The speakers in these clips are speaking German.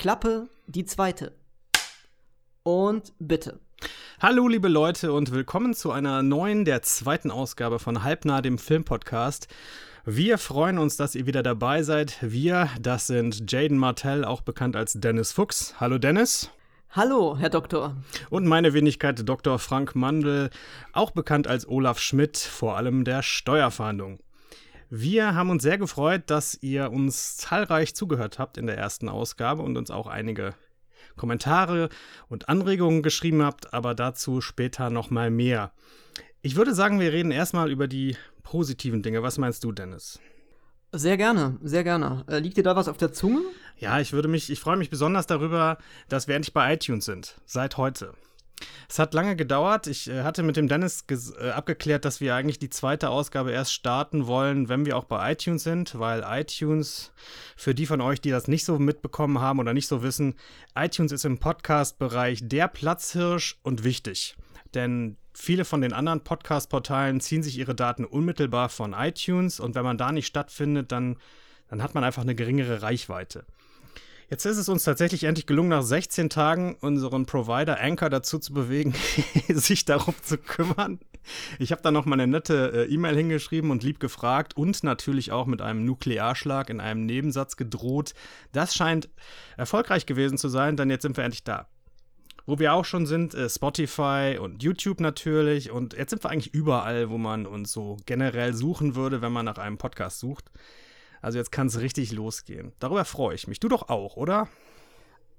Klappe die zweite. Und bitte. Hallo liebe Leute und willkommen zu einer neuen, der zweiten Ausgabe von Halbnah, dem Filmpodcast. Wir freuen uns, dass ihr wieder dabei seid. Wir, das sind Jaden Martell, auch bekannt als Dennis Fuchs. Hallo Dennis. Hallo, Herr Doktor. Und meine Wenigkeit Dr. Frank Mandel, auch bekannt als Olaf Schmidt, vor allem der Steuerfahndung. Wir haben uns sehr gefreut, dass ihr uns zahlreich zugehört habt in der ersten Ausgabe und uns auch einige Kommentare und Anregungen geschrieben habt, aber dazu später nochmal mehr. Ich würde sagen, wir reden erstmal über die positiven Dinge. Was meinst du, Dennis? Sehr gerne, sehr gerne. Äh, liegt dir da was auf der Zunge? Ja, ich würde mich, ich freue mich besonders darüber, dass wir endlich bei iTunes sind. Seit heute. Es hat lange gedauert. Ich äh, hatte mit dem Dennis äh, abgeklärt, dass wir eigentlich die zweite Ausgabe erst starten wollen, wenn wir auch bei iTunes sind, weil iTunes, für die von euch, die das nicht so mitbekommen haben oder nicht so wissen, iTunes ist im Podcast-Bereich der Platzhirsch und wichtig. Denn viele von den anderen Podcast-Portalen ziehen sich ihre Daten unmittelbar von iTunes und wenn man da nicht stattfindet, dann, dann hat man einfach eine geringere Reichweite. Jetzt ist es uns tatsächlich endlich gelungen, nach 16 Tagen unseren Provider Anchor dazu zu bewegen, sich darum zu kümmern. Ich habe da noch mal eine nette äh, E-Mail hingeschrieben und lieb gefragt und natürlich auch mit einem Nuklearschlag in einem Nebensatz gedroht. Das scheint erfolgreich gewesen zu sein, denn jetzt sind wir endlich da. Wo wir auch schon sind, äh, Spotify und YouTube natürlich. Und jetzt sind wir eigentlich überall, wo man uns so generell suchen würde, wenn man nach einem Podcast sucht. Also jetzt kann es richtig losgehen. Darüber freue ich mich. Du doch auch, oder?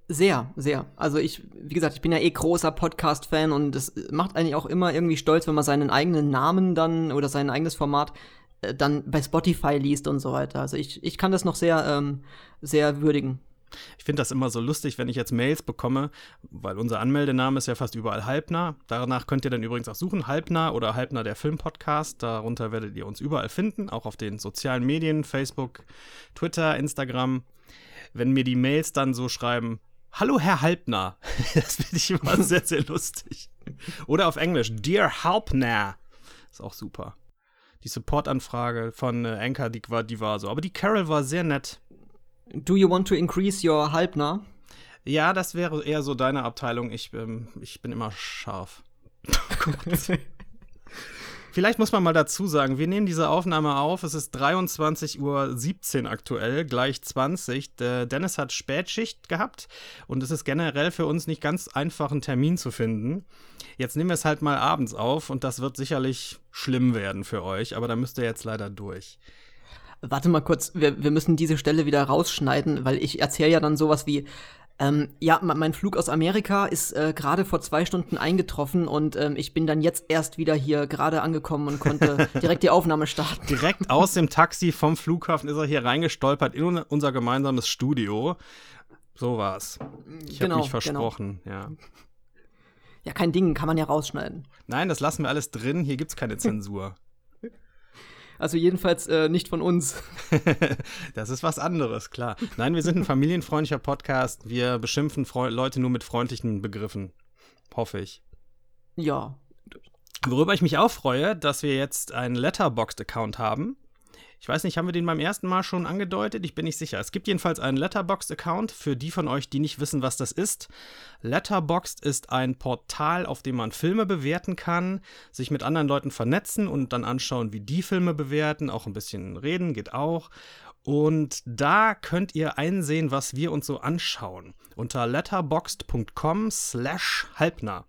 Sehr, sehr. Also ich, wie gesagt, ich bin ja eh großer Podcast-Fan und es macht eigentlich auch immer irgendwie stolz, wenn man seinen eigenen Namen dann oder sein eigenes Format äh, dann bei Spotify liest und so weiter. Also ich, ich kann das noch sehr, ähm, sehr würdigen. Ich finde das immer so lustig, wenn ich jetzt Mails bekomme, weil unser Anmeldename ist ja fast überall Halbnah. Danach könnt ihr dann übrigens auch suchen, Halbnah oder Halbnah der Filmpodcast. Darunter werdet ihr uns überall finden, auch auf den sozialen Medien, Facebook, Twitter, Instagram. Wenn mir die Mails dann so schreiben, Hallo Herr Halbnah, das finde ich immer sehr, sehr lustig. Oder auf Englisch, Dear Halbnah. Ist auch super. Die Supportanfrage von äh, Anchor, die war, die war so. Aber die Carol war sehr nett. Do you want to increase your Halbner? Ja, das wäre eher so deine Abteilung. Ich, ähm, ich bin immer scharf. Vielleicht muss man mal dazu sagen, wir nehmen diese Aufnahme auf. Es ist 23.17 Uhr aktuell, gleich 20. Der Dennis hat Spätschicht gehabt und es ist generell für uns nicht ganz einfach, einen Termin zu finden. Jetzt nehmen wir es halt mal abends auf und das wird sicherlich schlimm werden für euch, aber da müsst ihr jetzt leider durch. Warte mal kurz, wir, wir müssen diese Stelle wieder rausschneiden, weil ich erzähle ja dann sowas wie, ähm, ja, mein Flug aus Amerika ist äh, gerade vor zwei Stunden eingetroffen und ähm, ich bin dann jetzt erst wieder hier gerade angekommen und konnte direkt die Aufnahme starten. Direkt aus dem Taxi vom Flughafen ist er hier reingestolpert in unser gemeinsames Studio. So war's. Ich genau, habe mich versprochen, genau. ja. Ja, kein Ding, kann man ja rausschneiden. Nein, das lassen wir alles drin. Hier gibt's keine Zensur. Also jedenfalls äh, nicht von uns. das ist was anderes, klar. Nein, wir sind ein familienfreundlicher Podcast. Wir beschimpfen Freu Leute nur mit freundlichen Begriffen. Hoffe ich. Ja. Worüber ich mich auch freue, dass wir jetzt einen Letterboxd-Account haben. Ich weiß nicht, haben wir den beim ersten Mal schon angedeutet? Ich bin nicht sicher. Es gibt jedenfalls einen Letterboxd-Account für die von euch, die nicht wissen, was das ist. Letterboxd ist ein Portal, auf dem man Filme bewerten kann, sich mit anderen Leuten vernetzen und dann anschauen, wie die Filme bewerten. Auch ein bisschen reden geht auch. Und da könnt ihr einsehen, was wir uns so anschauen. Unter letterboxd.com slash halbnah.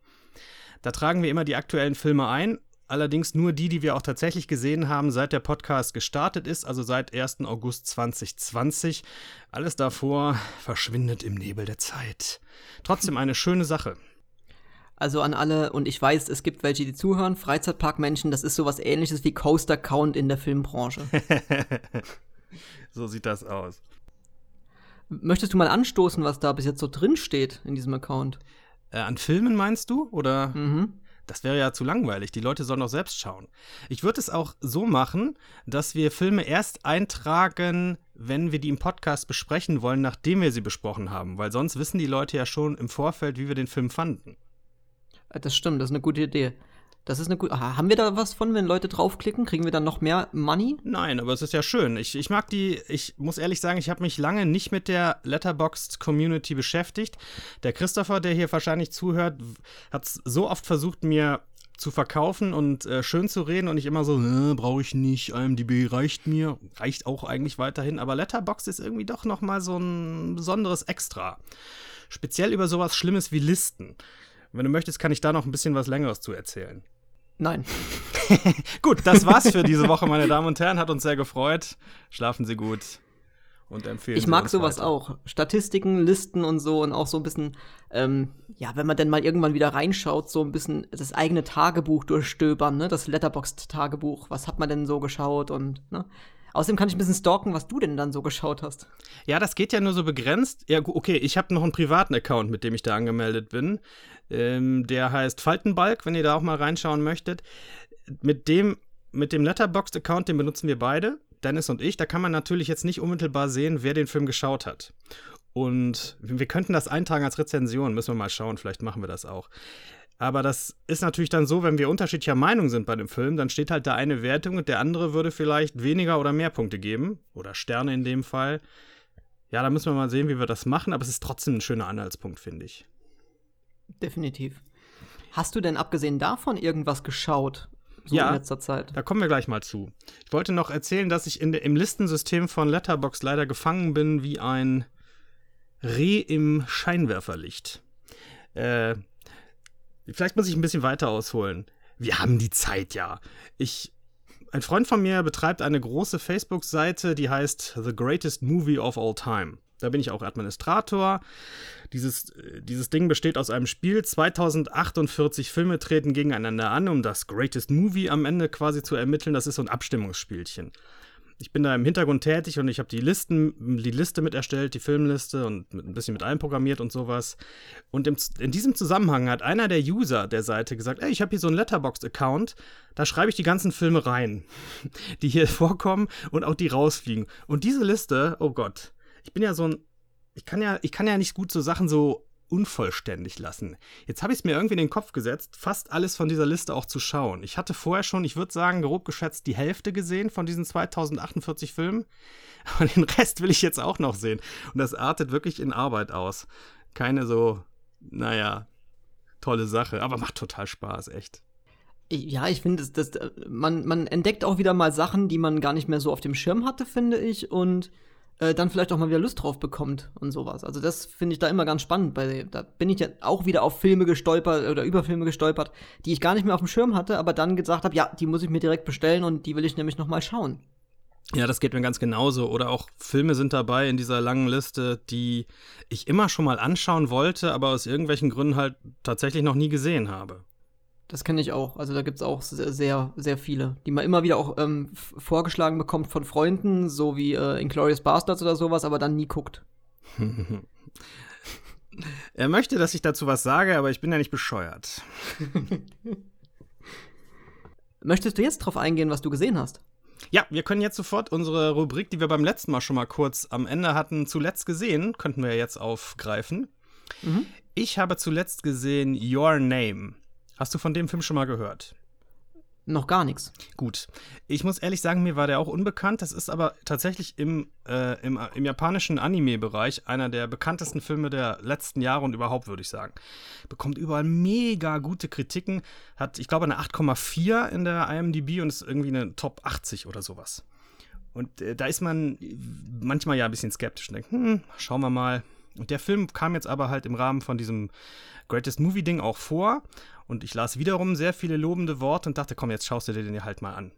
Da tragen wir immer die aktuellen Filme ein allerdings nur die, die wir auch tatsächlich gesehen haben, seit der Podcast gestartet ist, also seit 1. August 2020. Alles davor verschwindet im Nebel der Zeit. Trotzdem eine schöne Sache. Also an alle, und ich weiß, es gibt welche, die zuhören, Freizeitparkmenschen, das ist sowas ähnliches wie Coaster Count in der Filmbranche. so sieht das aus. Möchtest du mal anstoßen, was da bis jetzt so drin steht in diesem Account? Äh, an Filmen meinst du? Oder? Mhm. Das wäre ja zu langweilig. Die Leute sollen doch selbst schauen. Ich würde es auch so machen, dass wir Filme erst eintragen, wenn wir die im Podcast besprechen wollen, nachdem wir sie besprochen haben. Weil sonst wissen die Leute ja schon im Vorfeld, wie wir den Film fanden. Äh, das stimmt, das ist eine gute Idee. Das ist eine gute. Haben wir da was von, wenn Leute draufklicken? Kriegen wir dann noch mehr Money? Nein, aber es ist ja schön. Ich, ich mag die, ich muss ehrlich sagen, ich habe mich lange nicht mit der Letterboxd Community beschäftigt. Der Christopher, der hier wahrscheinlich zuhört, hat so oft versucht, mir zu verkaufen und äh, schön zu reden und ich immer so, äh, brauche ich nicht, IMDb reicht mir, reicht auch eigentlich weiterhin, aber Letterboxd ist irgendwie doch noch mal so ein besonderes Extra. Speziell über sowas Schlimmes wie Listen. Wenn du möchtest, kann ich da noch ein bisschen was Längeres zu erzählen. Nein. gut, das war's für diese Woche, meine Damen und Herren. Hat uns sehr gefreut. Schlafen Sie gut und empfehlen. Ich mag sowas weiter. auch. Statistiken, Listen und so und auch so ein bisschen, ähm, ja, wenn man dann mal irgendwann wieder reinschaut, so ein bisschen das eigene Tagebuch durchstöbern, ne? Das Letterboxd-Tagebuch. Was hat man denn so geschaut und, ne? Außerdem kann ich ein bisschen stalken, was du denn dann so geschaut hast. Ja, das geht ja nur so begrenzt. Ja, okay, ich habe noch einen privaten Account, mit dem ich da angemeldet bin. Ähm, der heißt Faltenbalk, wenn ihr da auch mal reinschauen möchtet. Mit dem, mit dem Letterboxd-Account, den benutzen wir beide, Dennis und ich. Da kann man natürlich jetzt nicht unmittelbar sehen, wer den Film geschaut hat. Und wir könnten das eintragen als Rezension, müssen wir mal schauen, vielleicht machen wir das auch. Aber das ist natürlich dann so, wenn wir unterschiedlicher Meinung sind bei dem Film, dann steht halt da eine Wertung und der andere würde vielleicht weniger oder mehr Punkte geben. Oder Sterne in dem Fall. Ja, da müssen wir mal sehen, wie wir das machen, aber es ist trotzdem ein schöner Anhaltspunkt, finde ich. Definitiv. Hast du denn abgesehen davon irgendwas geschaut? So ja, in letzter Zeit. Da kommen wir gleich mal zu. Ich wollte noch erzählen, dass ich in im Listensystem von Letterbox leider gefangen bin wie ein Reh im Scheinwerferlicht. Äh, vielleicht muss ich ein bisschen weiter ausholen. Wir haben die Zeit ja. Ich ein Freund von mir betreibt eine große Facebook-Seite, die heißt The Greatest Movie of All Time. Da bin ich auch Administrator. Dieses, äh, dieses Ding besteht aus einem Spiel. 2048 Filme treten gegeneinander an, um das Greatest Movie am Ende quasi zu ermitteln. Das ist so ein Abstimmungsspielchen. Ich bin da im Hintergrund tätig und ich habe die Listen, die Liste mit erstellt, die Filmliste und ein bisschen mit einprogrammiert und sowas. Und im, in diesem Zusammenhang hat einer der User der Seite gesagt, ey, ich habe hier so einen Letterboxd-Account, da schreibe ich die ganzen Filme rein, die hier vorkommen und auch die rausfliegen. Und diese Liste, oh Gott, ich bin ja so ein, ich kann ja, ich kann ja nicht gut so Sachen so unvollständig lassen. Jetzt habe ich es mir irgendwie in den Kopf gesetzt, fast alles von dieser Liste auch zu schauen. Ich hatte vorher schon, ich würde sagen, grob geschätzt die Hälfte gesehen von diesen 2048 Filmen. Aber den Rest will ich jetzt auch noch sehen. Und das artet wirklich in Arbeit aus. Keine so, naja, tolle Sache, aber macht total Spaß, echt. Ja, ich finde, das, das, man, man entdeckt auch wieder mal Sachen, die man gar nicht mehr so auf dem Schirm hatte, finde ich. Und äh, dann vielleicht auch mal wieder Lust drauf bekommt und sowas. Also das finde ich da immer ganz spannend. Bei, da bin ich ja auch wieder auf Filme gestolpert oder über Filme gestolpert, die ich gar nicht mehr auf dem Schirm hatte, aber dann gesagt habe, ja, die muss ich mir direkt bestellen und die will ich nämlich noch mal schauen. Ja, das geht mir ganz genauso. Oder auch Filme sind dabei in dieser langen Liste, die ich immer schon mal anschauen wollte, aber aus irgendwelchen Gründen halt tatsächlich noch nie gesehen habe. Das kenne ich auch. Also da gibt es auch sehr, sehr viele, die man immer wieder auch ähm, vorgeschlagen bekommt von Freunden, so wie äh, Inglourious Bastards oder sowas, aber dann nie guckt. er möchte, dass ich dazu was sage, aber ich bin ja nicht bescheuert. Möchtest du jetzt drauf eingehen, was du gesehen hast? Ja, wir können jetzt sofort unsere Rubrik, die wir beim letzten Mal schon mal kurz am Ende hatten, zuletzt gesehen, könnten wir jetzt aufgreifen. Mhm. Ich habe zuletzt gesehen Your Name. Hast du von dem Film schon mal gehört? Noch gar nichts. Gut. Ich muss ehrlich sagen, mir war der auch unbekannt. Das ist aber tatsächlich im, äh, im, im japanischen Anime-Bereich einer der bekanntesten Filme der letzten Jahre und überhaupt, würde ich sagen. Bekommt überall mega gute Kritiken. Hat, ich glaube, eine 8,4 in der IMDb und ist irgendwie eine Top 80 oder sowas. Und äh, da ist man manchmal ja ein bisschen skeptisch und denkt, hm, schauen wir mal. Und der Film kam jetzt aber halt im Rahmen von diesem Greatest Movie Ding auch vor und ich las wiederum sehr viele lobende Worte und dachte, komm, jetzt schaust du dir den halt mal an.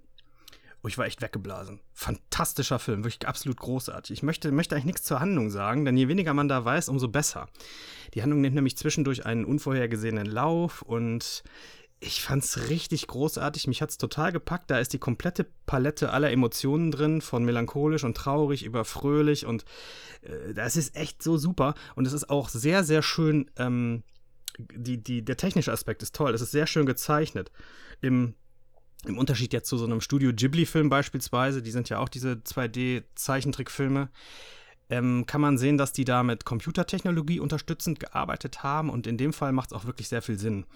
Oh, ich war echt weggeblasen. Fantastischer Film, wirklich absolut großartig. Ich möchte, möchte eigentlich nichts zur Handlung sagen, denn je weniger man da weiß, umso besser. Die Handlung nimmt nämlich zwischendurch einen unvorhergesehenen Lauf und ich fand's richtig großartig. Mich hat's total gepackt. Da ist die komplette Palette aller Emotionen drin, von melancholisch und traurig über fröhlich und äh, das ist echt so super. Und es ist auch sehr, sehr schön ähm, die, die, der technische Aspekt ist toll. Es ist sehr schön gezeichnet. Im, im Unterschied jetzt zu so einem Studio Ghibli-Film beispielsweise, die sind ja auch diese 2D-Zeichentrickfilme, ähm, kann man sehen, dass die da mit Computertechnologie unterstützend gearbeitet haben und in dem Fall macht es auch wirklich sehr viel Sinn.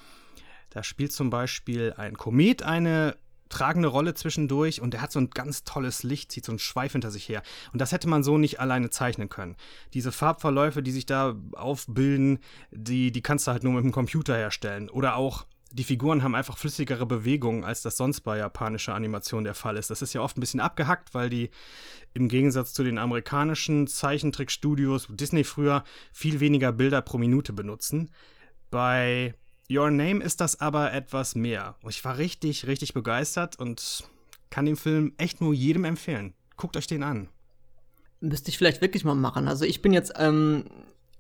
Da spielt zum Beispiel ein Komet eine tragende Rolle zwischendurch und er hat so ein ganz tolles Licht, zieht so einen Schweif hinter sich her. Und das hätte man so nicht alleine zeichnen können. Diese Farbverläufe, die sich da aufbilden, die, die kannst du halt nur mit dem Computer herstellen. Oder auch die Figuren haben einfach flüssigere Bewegungen, als das sonst bei japanischer Animation der Fall ist. Das ist ja oft ein bisschen abgehackt, weil die im Gegensatz zu den amerikanischen Zeichentrickstudios, Disney früher, viel weniger Bilder pro Minute benutzen. Bei Your Name ist das aber etwas mehr. Ich war richtig, richtig begeistert und kann den Film echt nur jedem empfehlen. Guckt euch den an. Müsste ich vielleicht wirklich mal machen. Also ich bin jetzt ähm,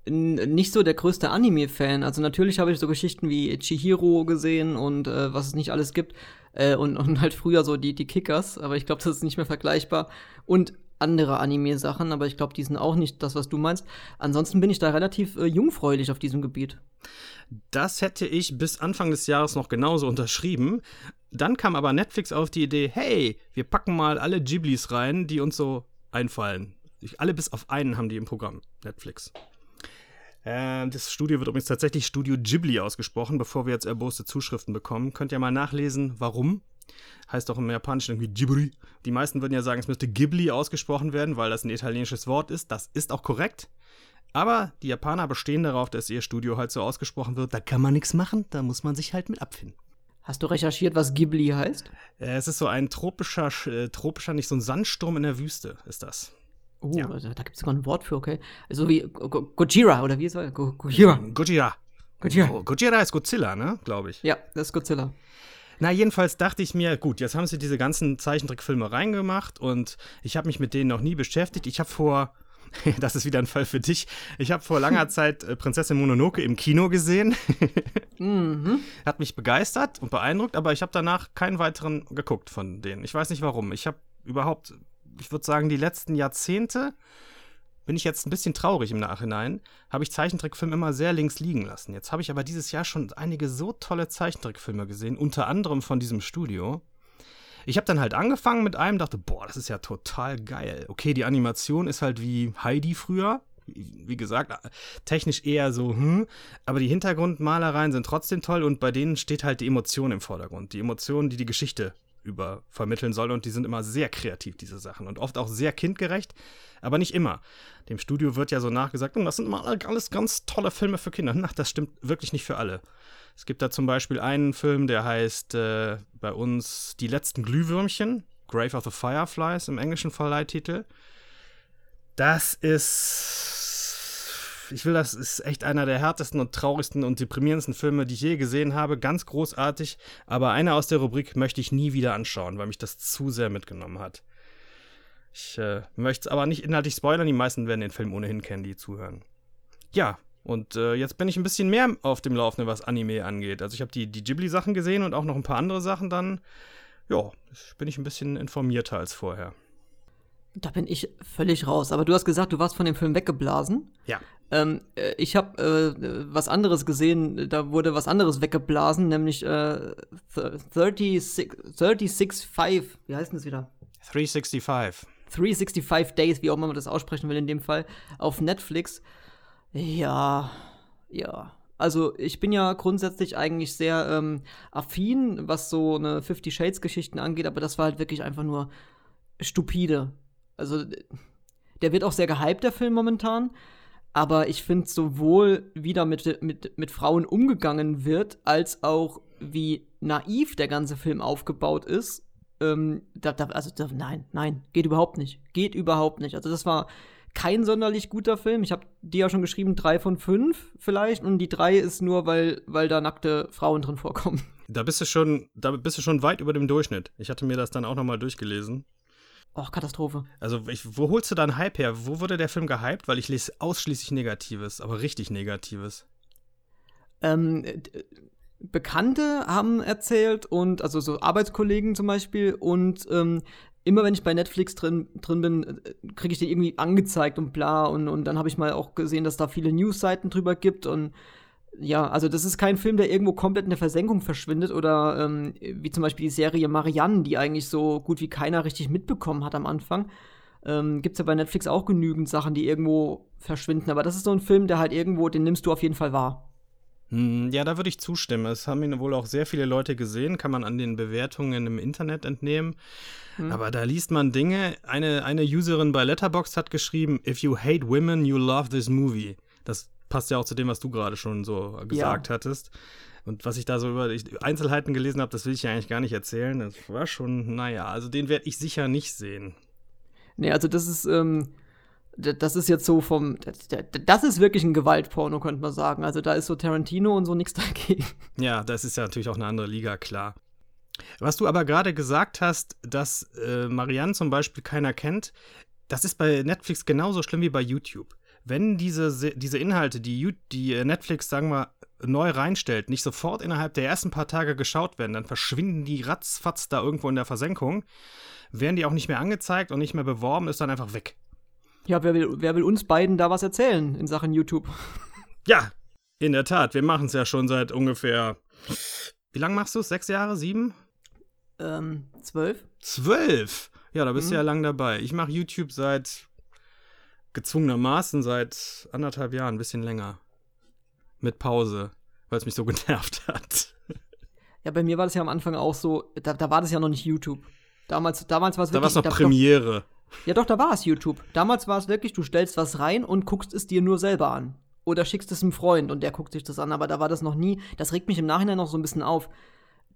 nicht so der größte Anime-Fan. Also natürlich habe ich so Geschichten wie Chihiro gesehen und äh, was es nicht alles gibt. Äh, und, und halt früher so die, die Kickers, aber ich glaube, das ist nicht mehr vergleichbar. Und andere Anime-Sachen, aber ich glaube, die sind auch nicht das, was du meinst. Ansonsten bin ich da relativ äh, jungfräulich auf diesem Gebiet. Das hätte ich bis Anfang des Jahres noch genauso unterschrieben. Dann kam aber Netflix auf die Idee, hey, wir packen mal alle Ghiblis rein, die uns so einfallen. Alle bis auf einen haben die im Programm, Netflix. Äh, das Studio wird übrigens tatsächlich Studio Ghibli ausgesprochen, bevor wir jetzt erboste Zuschriften bekommen. Könnt ihr mal nachlesen, warum. Heißt auch im Japanischen irgendwie Ghibli. Die meisten würden ja sagen, es müsste Ghibli ausgesprochen werden, weil das ein italienisches Wort ist. Das ist auch korrekt. Aber die Japaner bestehen darauf, dass ihr Studio halt so ausgesprochen wird. Da kann man nichts machen, da muss man sich halt mit abfinden. Hast du recherchiert, was Ghibli heißt? Äh, es ist so ein tropischer, äh, tropischer, nicht so ein Sandsturm in der Wüste, ist das. Oh, ja. also, da gibt es sogar ein Wort für, okay. So wie Go Gojira, oder wie ist? Go Gojira. Gojira. Gojira. Oh, Gojira ist Godzilla, ne? Glaube ich. Ja, das ist Godzilla. Na, jedenfalls dachte ich mir, gut, jetzt haben sie diese ganzen Zeichentrickfilme reingemacht und ich habe mich mit denen noch nie beschäftigt. Ich habe vor, das ist wieder ein Fall für dich, ich habe vor langer Zeit äh, Prinzessin Mononoke im Kino gesehen. mhm. Hat mich begeistert und beeindruckt, aber ich habe danach keinen weiteren geguckt von denen. Ich weiß nicht warum. Ich habe überhaupt ich würde sagen, die letzten Jahrzehnte bin ich jetzt ein bisschen traurig im Nachhinein, habe ich Zeichentrickfilme immer sehr links liegen lassen. Jetzt habe ich aber dieses Jahr schon einige so tolle Zeichentrickfilme gesehen, unter anderem von diesem Studio. Ich habe dann halt angefangen mit einem, dachte, boah, das ist ja total geil. Okay, die Animation ist halt wie Heidi früher. Wie gesagt, technisch eher so, hm, aber die Hintergrundmalereien sind trotzdem toll und bei denen steht halt die Emotion im Vordergrund. Die Emotion, die die Geschichte über vermitteln soll. Und die sind immer sehr kreativ, diese Sachen. Und oft auch sehr kindgerecht, aber nicht immer. Dem Studio wird ja so nachgesagt, hm, das sind mal alles ganz tolle Filme für Kinder. Na, das stimmt wirklich nicht für alle. Es gibt da zum Beispiel einen Film, der heißt äh, bei uns Die letzten Glühwürmchen, Grave of the Fireflies im englischen Verleihtitel. Das ist ich will, das ist echt einer der härtesten und traurigsten und deprimierendsten Filme, die ich je gesehen habe. Ganz großartig. Aber einer aus der Rubrik möchte ich nie wieder anschauen, weil mich das zu sehr mitgenommen hat. Ich äh, möchte es aber nicht inhaltlich spoilern. Die meisten werden den Film ohnehin kennen, die zuhören. Ja, und äh, jetzt bin ich ein bisschen mehr auf dem Laufenden, was Anime angeht. Also ich habe die, die Ghibli-Sachen gesehen und auch noch ein paar andere Sachen dann. Ja, bin ich ein bisschen informierter als vorher. Da bin ich völlig raus. Aber du hast gesagt, du warst von dem Film weggeblasen. Ja. Ähm, äh, ich habe äh, was anderes gesehen, da wurde was anderes weggeblasen, nämlich äh, 36, 365, wie heißt denn das wieder? 365. 365 Days, wie auch immer man das aussprechen will in dem Fall, auf Netflix. Ja, ja. Also ich bin ja grundsätzlich eigentlich sehr ähm, affin, was so eine Fifty Shades Geschichten angeht, aber das war halt wirklich einfach nur stupide. Also der wird auch sehr gehypt, der Film momentan. Aber ich finde sowohl, wie da mit, mit, mit Frauen umgegangen wird, als auch wie naiv der ganze Film aufgebaut ist. Ähm, da, da, also da, nein, nein, geht überhaupt nicht. Geht überhaupt nicht. Also das war kein sonderlich guter Film. Ich habe dir ja schon geschrieben, drei von fünf vielleicht. Und die drei ist nur, weil, weil da nackte Frauen drin vorkommen. Da bist du schon, da bist du schon weit über dem Durchschnitt. Ich hatte mir das dann auch nochmal durchgelesen. Och, Katastrophe. Also, ich, wo holst du deinen Hype her? Wo wurde der Film gehypt? Weil ich lese ausschließlich Negatives, aber richtig Negatives. Ähm, Bekannte haben erzählt und, also so Arbeitskollegen zum Beispiel und ähm, immer wenn ich bei Netflix drin, drin bin, äh, kriege ich den irgendwie angezeigt und bla und, und dann habe ich mal auch gesehen, dass da viele Newsseiten drüber gibt und ja, also das ist kein Film, der irgendwo komplett in der Versenkung verschwindet oder ähm, wie zum Beispiel die Serie Marianne, die eigentlich so gut wie keiner richtig mitbekommen hat am Anfang. Ähm, Gibt es ja bei Netflix auch genügend Sachen, die irgendwo verschwinden. Aber das ist so ein Film, der halt irgendwo, den nimmst du auf jeden Fall wahr. Hm, ja, da würde ich zustimmen. Es haben ihn wohl auch sehr viele Leute gesehen, kann man an den Bewertungen im Internet entnehmen. Hm. Aber da liest man Dinge. Eine, eine Userin bei Letterboxd hat geschrieben: If you hate women, you love this movie. Das passt ja auch zu dem, was du gerade schon so gesagt ja. hattest. Und was ich da so über Einzelheiten gelesen habe, das will ich ja eigentlich gar nicht erzählen. Das war schon, naja, also den werde ich sicher nicht sehen. Nee, also das ist, ähm, das ist jetzt so vom, das ist wirklich ein Gewaltporno, könnte man sagen. Also da ist so Tarantino und so nichts dagegen. Ja, das ist ja natürlich auch eine andere Liga, klar. Was du aber gerade gesagt hast, dass äh, Marianne zum Beispiel keiner kennt, das ist bei Netflix genauso schlimm wie bei YouTube. Wenn diese, diese Inhalte, die, die äh, Netflix, sagen wir, neu reinstellt, nicht sofort innerhalb der ersten paar Tage geschaut werden, dann verschwinden die ratzfatz da irgendwo in der Versenkung, werden die auch nicht mehr angezeigt und nicht mehr beworben, ist dann einfach weg. Ja, wer will, wer will uns beiden da was erzählen in Sachen YouTube? Ja, in der Tat. Wir machen es ja schon seit ungefähr. Wie lange machst du es? Sechs Jahre? Sieben? Ähm, zwölf. Zwölf? Ja, da bist mhm. du ja lang dabei. Ich mache YouTube seit gezwungenermaßen seit anderthalb Jahren, ein bisschen länger. Mit Pause, weil es mich so genervt hat. Ja, bei mir war das ja am Anfang auch so, da, da war das ja noch nicht YouTube. Damals, damals war es wirklich. Da war es noch da, Premiere. Doch, ja, doch, da war es YouTube. Damals war es wirklich, du stellst was rein und guckst es dir nur selber an. Oder schickst es einem Freund und der guckt sich das an. Aber da war das noch nie. Das regt mich im Nachhinein noch so ein bisschen auf,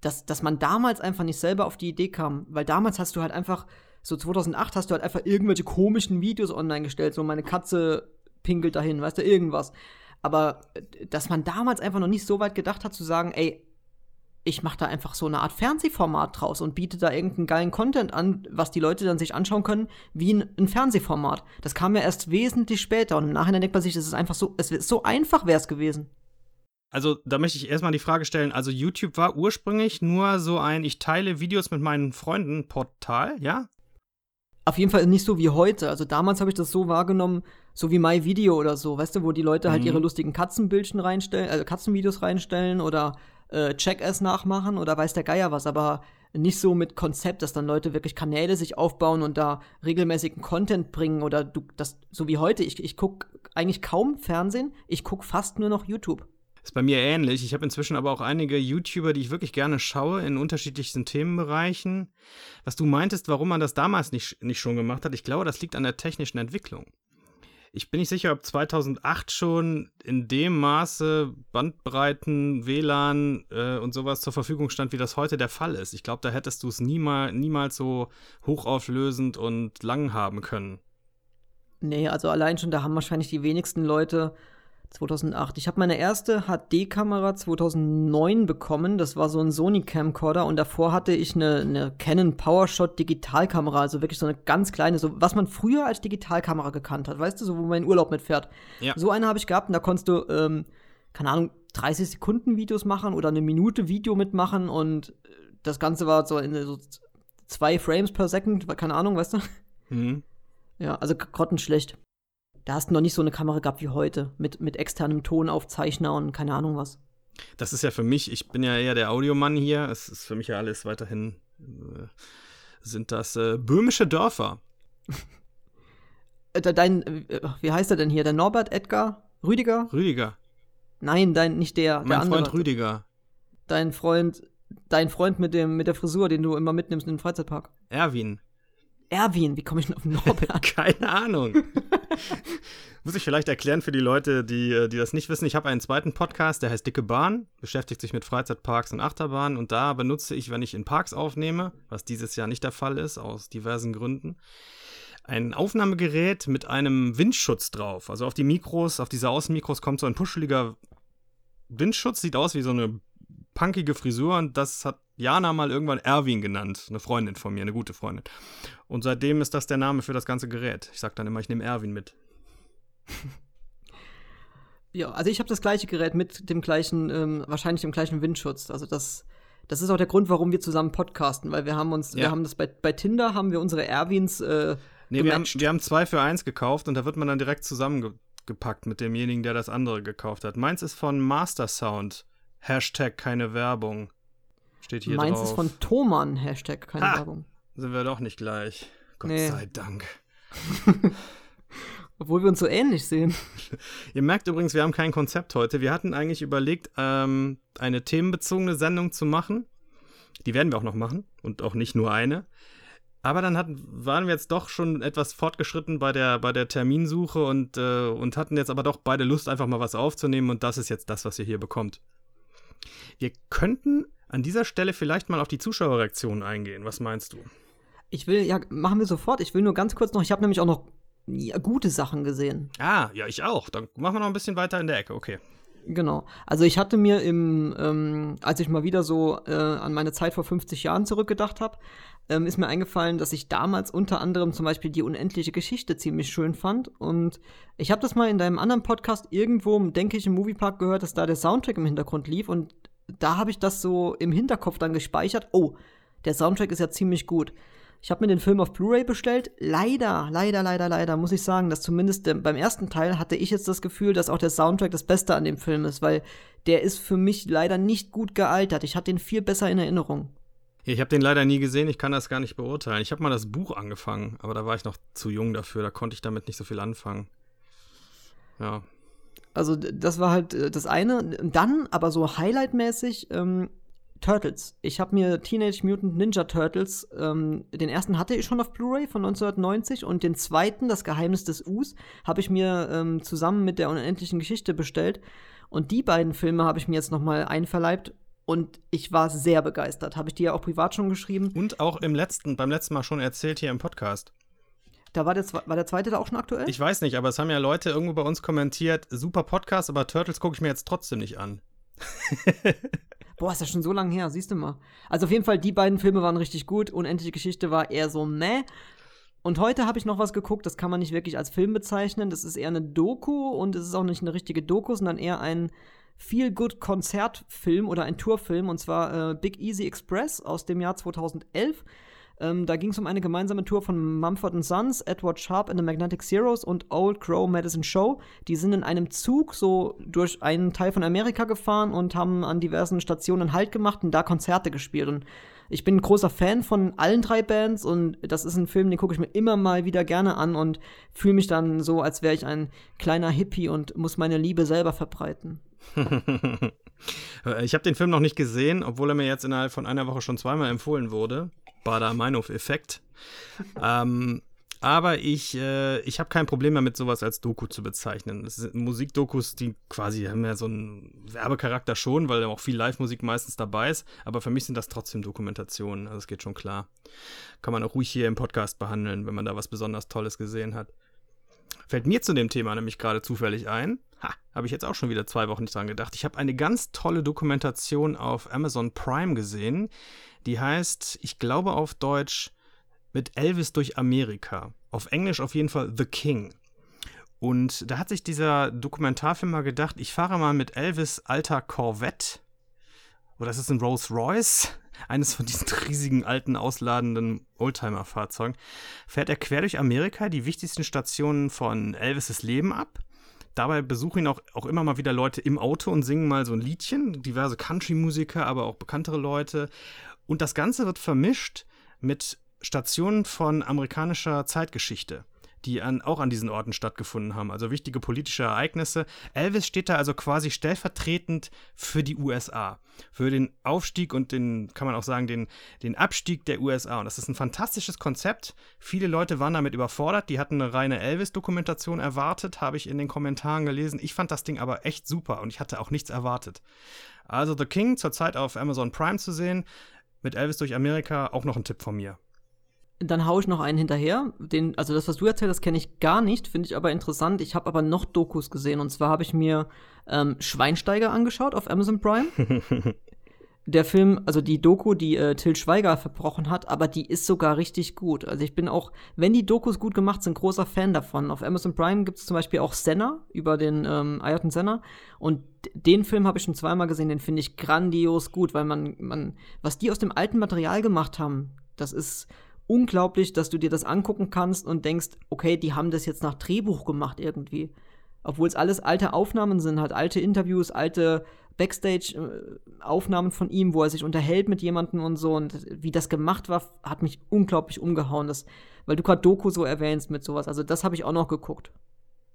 dass, dass man damals einfach nicht selber auf die Idee kam. Weil damals hast du halt einfach, so 2008 hast du halt einfach irgendwelche komischen Videos online gestellt. So meine Katze pinkelt dahin, weißt du, irgendwas. Aber äh, dass man damals einfach noch nicht so weit gedacht hat, zu sagen, ey, ich mache da einfach so eine Art Fernsehformat draus und biete da irgendeinen geilen Content an, was die Leute dann sich anschauen können, wie ein, ein Fernsehformat. Das kam ja erst wesentlich später und im Nachhinein denkt man sich, das ist einfach so, es ist so einfach wäre es gewesen. Also, da möchte ich erstmal die Frage stellen, also YouTube war ursprünglich nur so ein ich teile Videos mit meinen Freunden Portal, ja? Auf jeden Fall nicht so wie heute. Also damals habe ich das so wahrgenommen, so wie MyVideo oder so, weißt du, wo die Leute halt mhm. ihre lustigen Katzenbildchen reinstellen, also Katzenvideos reinstellen oder äh, Check-Ass nachmachen oder weiß der Geier was, aber nicht so mit Konzept, dass dann Leute wirklich Kanäle sich aufbauen und da regelmäßigen Content bringen oder du, das, so wie heute. Ich, ich gucke eigentlich kaum Fernsehen, ich gucke fast nur noch YouTube. Ist bei mir ähnlich. Ich habe inzwischen aber auch einige YouTuber, die ich wirklich gerne schaue, in unterschiedlichsten Themenbereichen. Was du meintest, warum man das damals nicht, nicht schon gemacht hat, ich glaube, das liegt an der technischen Entwicklung. Ich bin nicht sicher, ob 2008 schon in dem Maße Bandbreiten, WLAN äh, und sowas zur Verfügung stand, wie das heute der Fall ist. Ich glaube, da hättest du es niemal, niemals so hochauflösend und lang haben können. Nee, also allein schon, da haben wahrscheinlich die wenigsten Leute 2008. Ich habe meine erste HD-Kamera 2009 bekommen. Das war so ein Sony Camcorder und davor hatte ich eine, eine Canon PowerShot Digitalkamera, also wirklich so eine ganz kleine, so was man früher als Digitalkamera gekannt hat, weißt du, so wo man in Urlaub mitfährt. Ja. So eine habe ich gehabt und da konntest du, ähm, keine Ahnung, 30 Sekunden Videos machen oder eine Minute Video mitmachen und das Ganze war so in so zwei Frames per Second, keine Ahnung, weißt du? Mhm. Ja, also grottenschlecht da hast du noch nicht so eine Kamera gehabt wie heute, mit, mit externem Tonaufzeichner und keine Ahnung was. Das ist ja für mich, ich bin ja eher der Audiomann hier, es ist für mich ja alles weiterhin, äh, sind das äh, böhmische Dörfer. Äh, dein, äh, wie heißt er denn hier? Der Norbert Edgar? Rüdiger? Rüdiger. Nein, dein, nicht der. Mein der Freund andere. Rüdiger. Dein Freund, dein Freund mit, dem, mit der Frisur, den du immer mitnimmst in den Freizeitpark. Erwin. Erwin, wie komme ich denn auf Norbert? Keine Ahnung. Muss ich vielleicht erklären für die Leute, die, äh, die das nicht wissen. Ich habe einen zweiten Podcast, der heißt Dicke Bahn, beschäftigt sich mit Freizeitparks und Achterbahnen. Und da benutze ich, wenn ich in Parks aufnehme, was dieses Jahr nicht der Fall ist, aus diversen Gründen, ein Aufnahmegerät mit einem Windschutz drauf. Also auf die Mikros, auf diese Außenmikros kommt so ein puscheliger Windschutz, sieht aus wie so eine punkige Frisur und das hat Jana mal irgendwann Erwin genannt, eine Freundin von mir, eine gute Freundin. Und seitdem ist das der Name für das ganze Gerät. Ich sag dann immer, ich nehme Erwin mit. Ja, also ich habe das gleiche Gerät mit dem gleichen, ähm, wahrscheinlich dem gleichen Windschutz. Also das, das ist auch der Grund, warum wir zusammen podcasten, weil wir haben uns, ja. wir haben das bei, bei Tinder haben wir unsere Erwins äh, Nee, wir haben, wir haben zwei für eins gekauft und da wird man dann direkt zusammengepackt mit demjenigen, der das andere gekauft hat. Meins ist von Master Sound. Hashtag keine Werbung. Steht hier Meins drauf. ist von Thomann, Hashtag keine ha, Werbung. Sind wir doch nicht gleich. Gott nee. sei Dank. Obwohl wir uns so ähnlich sehen. Ihr merkt übrigens, wir haben kein Konzept heute. Wir hatten eigentlich überlegt, ähm, eine themenbezogene Sendung zu machen. Die werden wir auch noch machen und auch nicht nur eine. Aber dann hatten, waren wir jetzt doch schon etwas fortgeschritten bei der, bei der Terminsuche und, äh, und hatten jetzt aber doch beide Lust, einfach mal was aufzunehmen. Und das ist jetzt das, was ihr hier bekommt. Wir könnten an dieser Stelle vielleicht mal auf die Zuschauerreaktionen eingehen. Was meinst du? Ich will, ja, machen wir sofort. Ich will nur ganz kurz noch, ich habe nämlich auch noch ja, gute Sachen gesehen. Ah, ja, ich auch. Dann machen wir noch ein bisschen weiter in der Ecke, okay. Genau. Also ich hatte mir im, ähm, als ich mal wieder so äh, an meine Zeit vor 50 Jahren zurückgedacht habe, ähm, ist mir eingefallen, dass ich damals unter anderem zum Beispiel die unendliche Geschichte ziemlich schön fand. Und ich habe das mal in deinem anderen Podcast irgendwo, denke ich, im Moviepark gehört, dass da der Soundtrack im Hintergrund lief. Und da habe ich das so im Hinterkopf dann gespeichert. Oh, der Soundtrack ist ja ziemlich gut. Ich habe mir den Film auf Blu-ray bestellt. Leider, leider, leider, leider muss ich sagen, dass zumindest beim ersten Teil hatte ich jetzt das Gefühl, dass auch der Soundtrack das Beste an dem Film ist, weil der ist für mich leider nicht gut gealtert. Ich hatte ihn viel besser in Erinnerung. Ich habe den leider nie gesehen, ich kann das gar nicht beurteilen. Ich habe mal das Buch angefangen, aber da war ich noch zu jung dafür, da konnte ich damit nicht so viel anfangen. Ja. Also das war halt äh, das eine. Dann, aber so highlightmäßig, ähm, Turtles. Ich habe mir Teenage Mutant Ninja Turtles, ähm, den ersten hatte ich schon auf Blu-ray von 1990 und den zweiten, Das Geheimnis des Us, habe ich mir ähm, zusammen mit der unendlichen Geschichte bestellt. Und die beiden Filme habe ich mir jetzt noch mal einverleibt und ich war sehr begeistert. Habe ich dir ja auch privat schon geschrieben. Und auch im letzten, beim letzten Mal schon erzählt hier im Podcast. Da war der, war der zweite da auch schon aktuell? Ich weiß nicht, aber es haben ja Leute irgendwo bei uns kommentiert, super Podcast, aber Turtles gucke ich mir jetzt trotzdem nicht an. Boah, ist ja schon so lange her, siehst du mal. Also auf jeden Fall, die beiden Filme waren richtig gut. Unendliche Geschichte war eher so meh. Und heute habe ich noch was geguckt, das kann man nicht wirklich als Film bezeichnen. Das ist eher eine Doku und es ist auch nicht eine richtige Doku, sondern eher ein Feel-Good-Konzertfilm oder ein Tourfilm. Und zwar äh, Big Easy Express aus dem Jahr 2011. Ähm, da ging es um eine gemeinsame Tour von Mumford Sons, Edward Sharp and the Magnetic Zeros und Old Crow Medicine Show. Die sind in einem Zug so durch einen Teil von Amerika gefahren und haben an diversen Stationen Halt gemacht und da Konzerte gespielt. Und ich bin ein großer Fan von allen drei Bands und das ist ein Film, den gucke ich mir immer mal wieder gerne an und fühle mich dann so, als wäre ich ein kleiner Hippie und muss meine Liebe selber verbreiten. ich habe den Film noch nicht gesehen, obwohl er mir jetzt innerhalb von einer Woche schon zweimal empfohlen wurde. Bader-Meinhof-Effekt. ähm, aber ich, äh, ich habe kein Problem damit, sowas als Doku zu bezeichnen. Das sind Musikdokus, die quasi haben ja so einen Werbecharakter schon, weil auch viel Live-Musik meistens dabei ist. Aber für mich sind das trotzdem Dokumentationen. Also es geht schon klar. Kann man auch ruhig hier im Podcast behandeln, wenn man da was besonders Tolles gesehen hat. Fällt mir zu dem Thema nämlich gerade zufällig ein. Ha, habe ich jetzt auch schon wieder zwei Wochen nicht dran gedacht. Ich habe eine ganz tolle Dokumentation auf Amazon Prime gesehen die heißt, ich glaube auf Deutsch, mit Elvis durch Amerika. Auf Englisch auf jeden Fall The King. Und da hat sich dieser Dokumentarfilm mal gedacht, ich fahre mal mit Elvis alter Corvette. Oder ist es ein Rolls Royce? Eines von diesen riesigen, alten, ausladenden Oldtimer-Fahrzeugen. Fährt er quer durch Amerika die wichtigsten Stationen von Elvis' Leben ab. Dabei besuchen ihn auch, auch immer mal wieder Leute im Auto und singen mal so ein Liedchen. Diverse Country-Musiker, aber auch bekanntere Leute. Und das Ganze wird vermischt mit Stationen von amerikanischer Zeitgeschichte die an, auch an diesen Orten stattgefunden haben, also wichtige politische Ereignisse. Elvis steht da also quasi stellvertretend für die USA, für den Aufstieg und den, kann man auch sagen, den, den Abstieg der USA. Und das ist ein fantastisches Konzept. Viele Leute waren damit überfordert, die hatten eine reine Elvis-Dokumentation erwartet, habe ich in den Kommentaren gelesen. Ich fand das Ding aber echt super und ich hatte auch nichts erwartet. Also The King zurzeit auf Amazon Prime zu sehen, mit Elvis durch Amerika auch noch ein Tipp von mir. Dann haue ich noch einen hinterher. Den, also das, was du erzählt hast, kenne ich gar nicht, finde ich aber interessant. Ich habe aber noch Dokus gesehen und zwar habe ich mir ähm, Schweinsteiger angeschaut auf Amazon Prime. der Film, also die Doku, die äh, Till Schweiger verbrochen hat, aber die ist sogar richtig gut. Also ich bin auch, wenn die Dokus gut gemacht sind, großer Fan davon. Auf Amazon Prime gibt es zum Beispiel auch Senna über den ähm, Ayrton Senna und den Film habe ich schon zweimal gesehen, den finde ich grandios gut, weil man, man, was die aus dem alten Material gemacht haben, das ist unglaublich, dass du dir das angucken kannst und denkst, okay, die haben das jetzt nach Drehbuch gemacht irgendwie. Obwohl es alles alte Aufnahmen sind, halt alte Interviews, alte Backstage-Aufnahmen von ihm, wo er sich unterhält mit jemandem und so. Und wie das gemacht war, hat mich unglaublich umgehauen. Das, weil du gerade Doku so erwähnst mit sowas. Also das habe ich auch noch geguckt.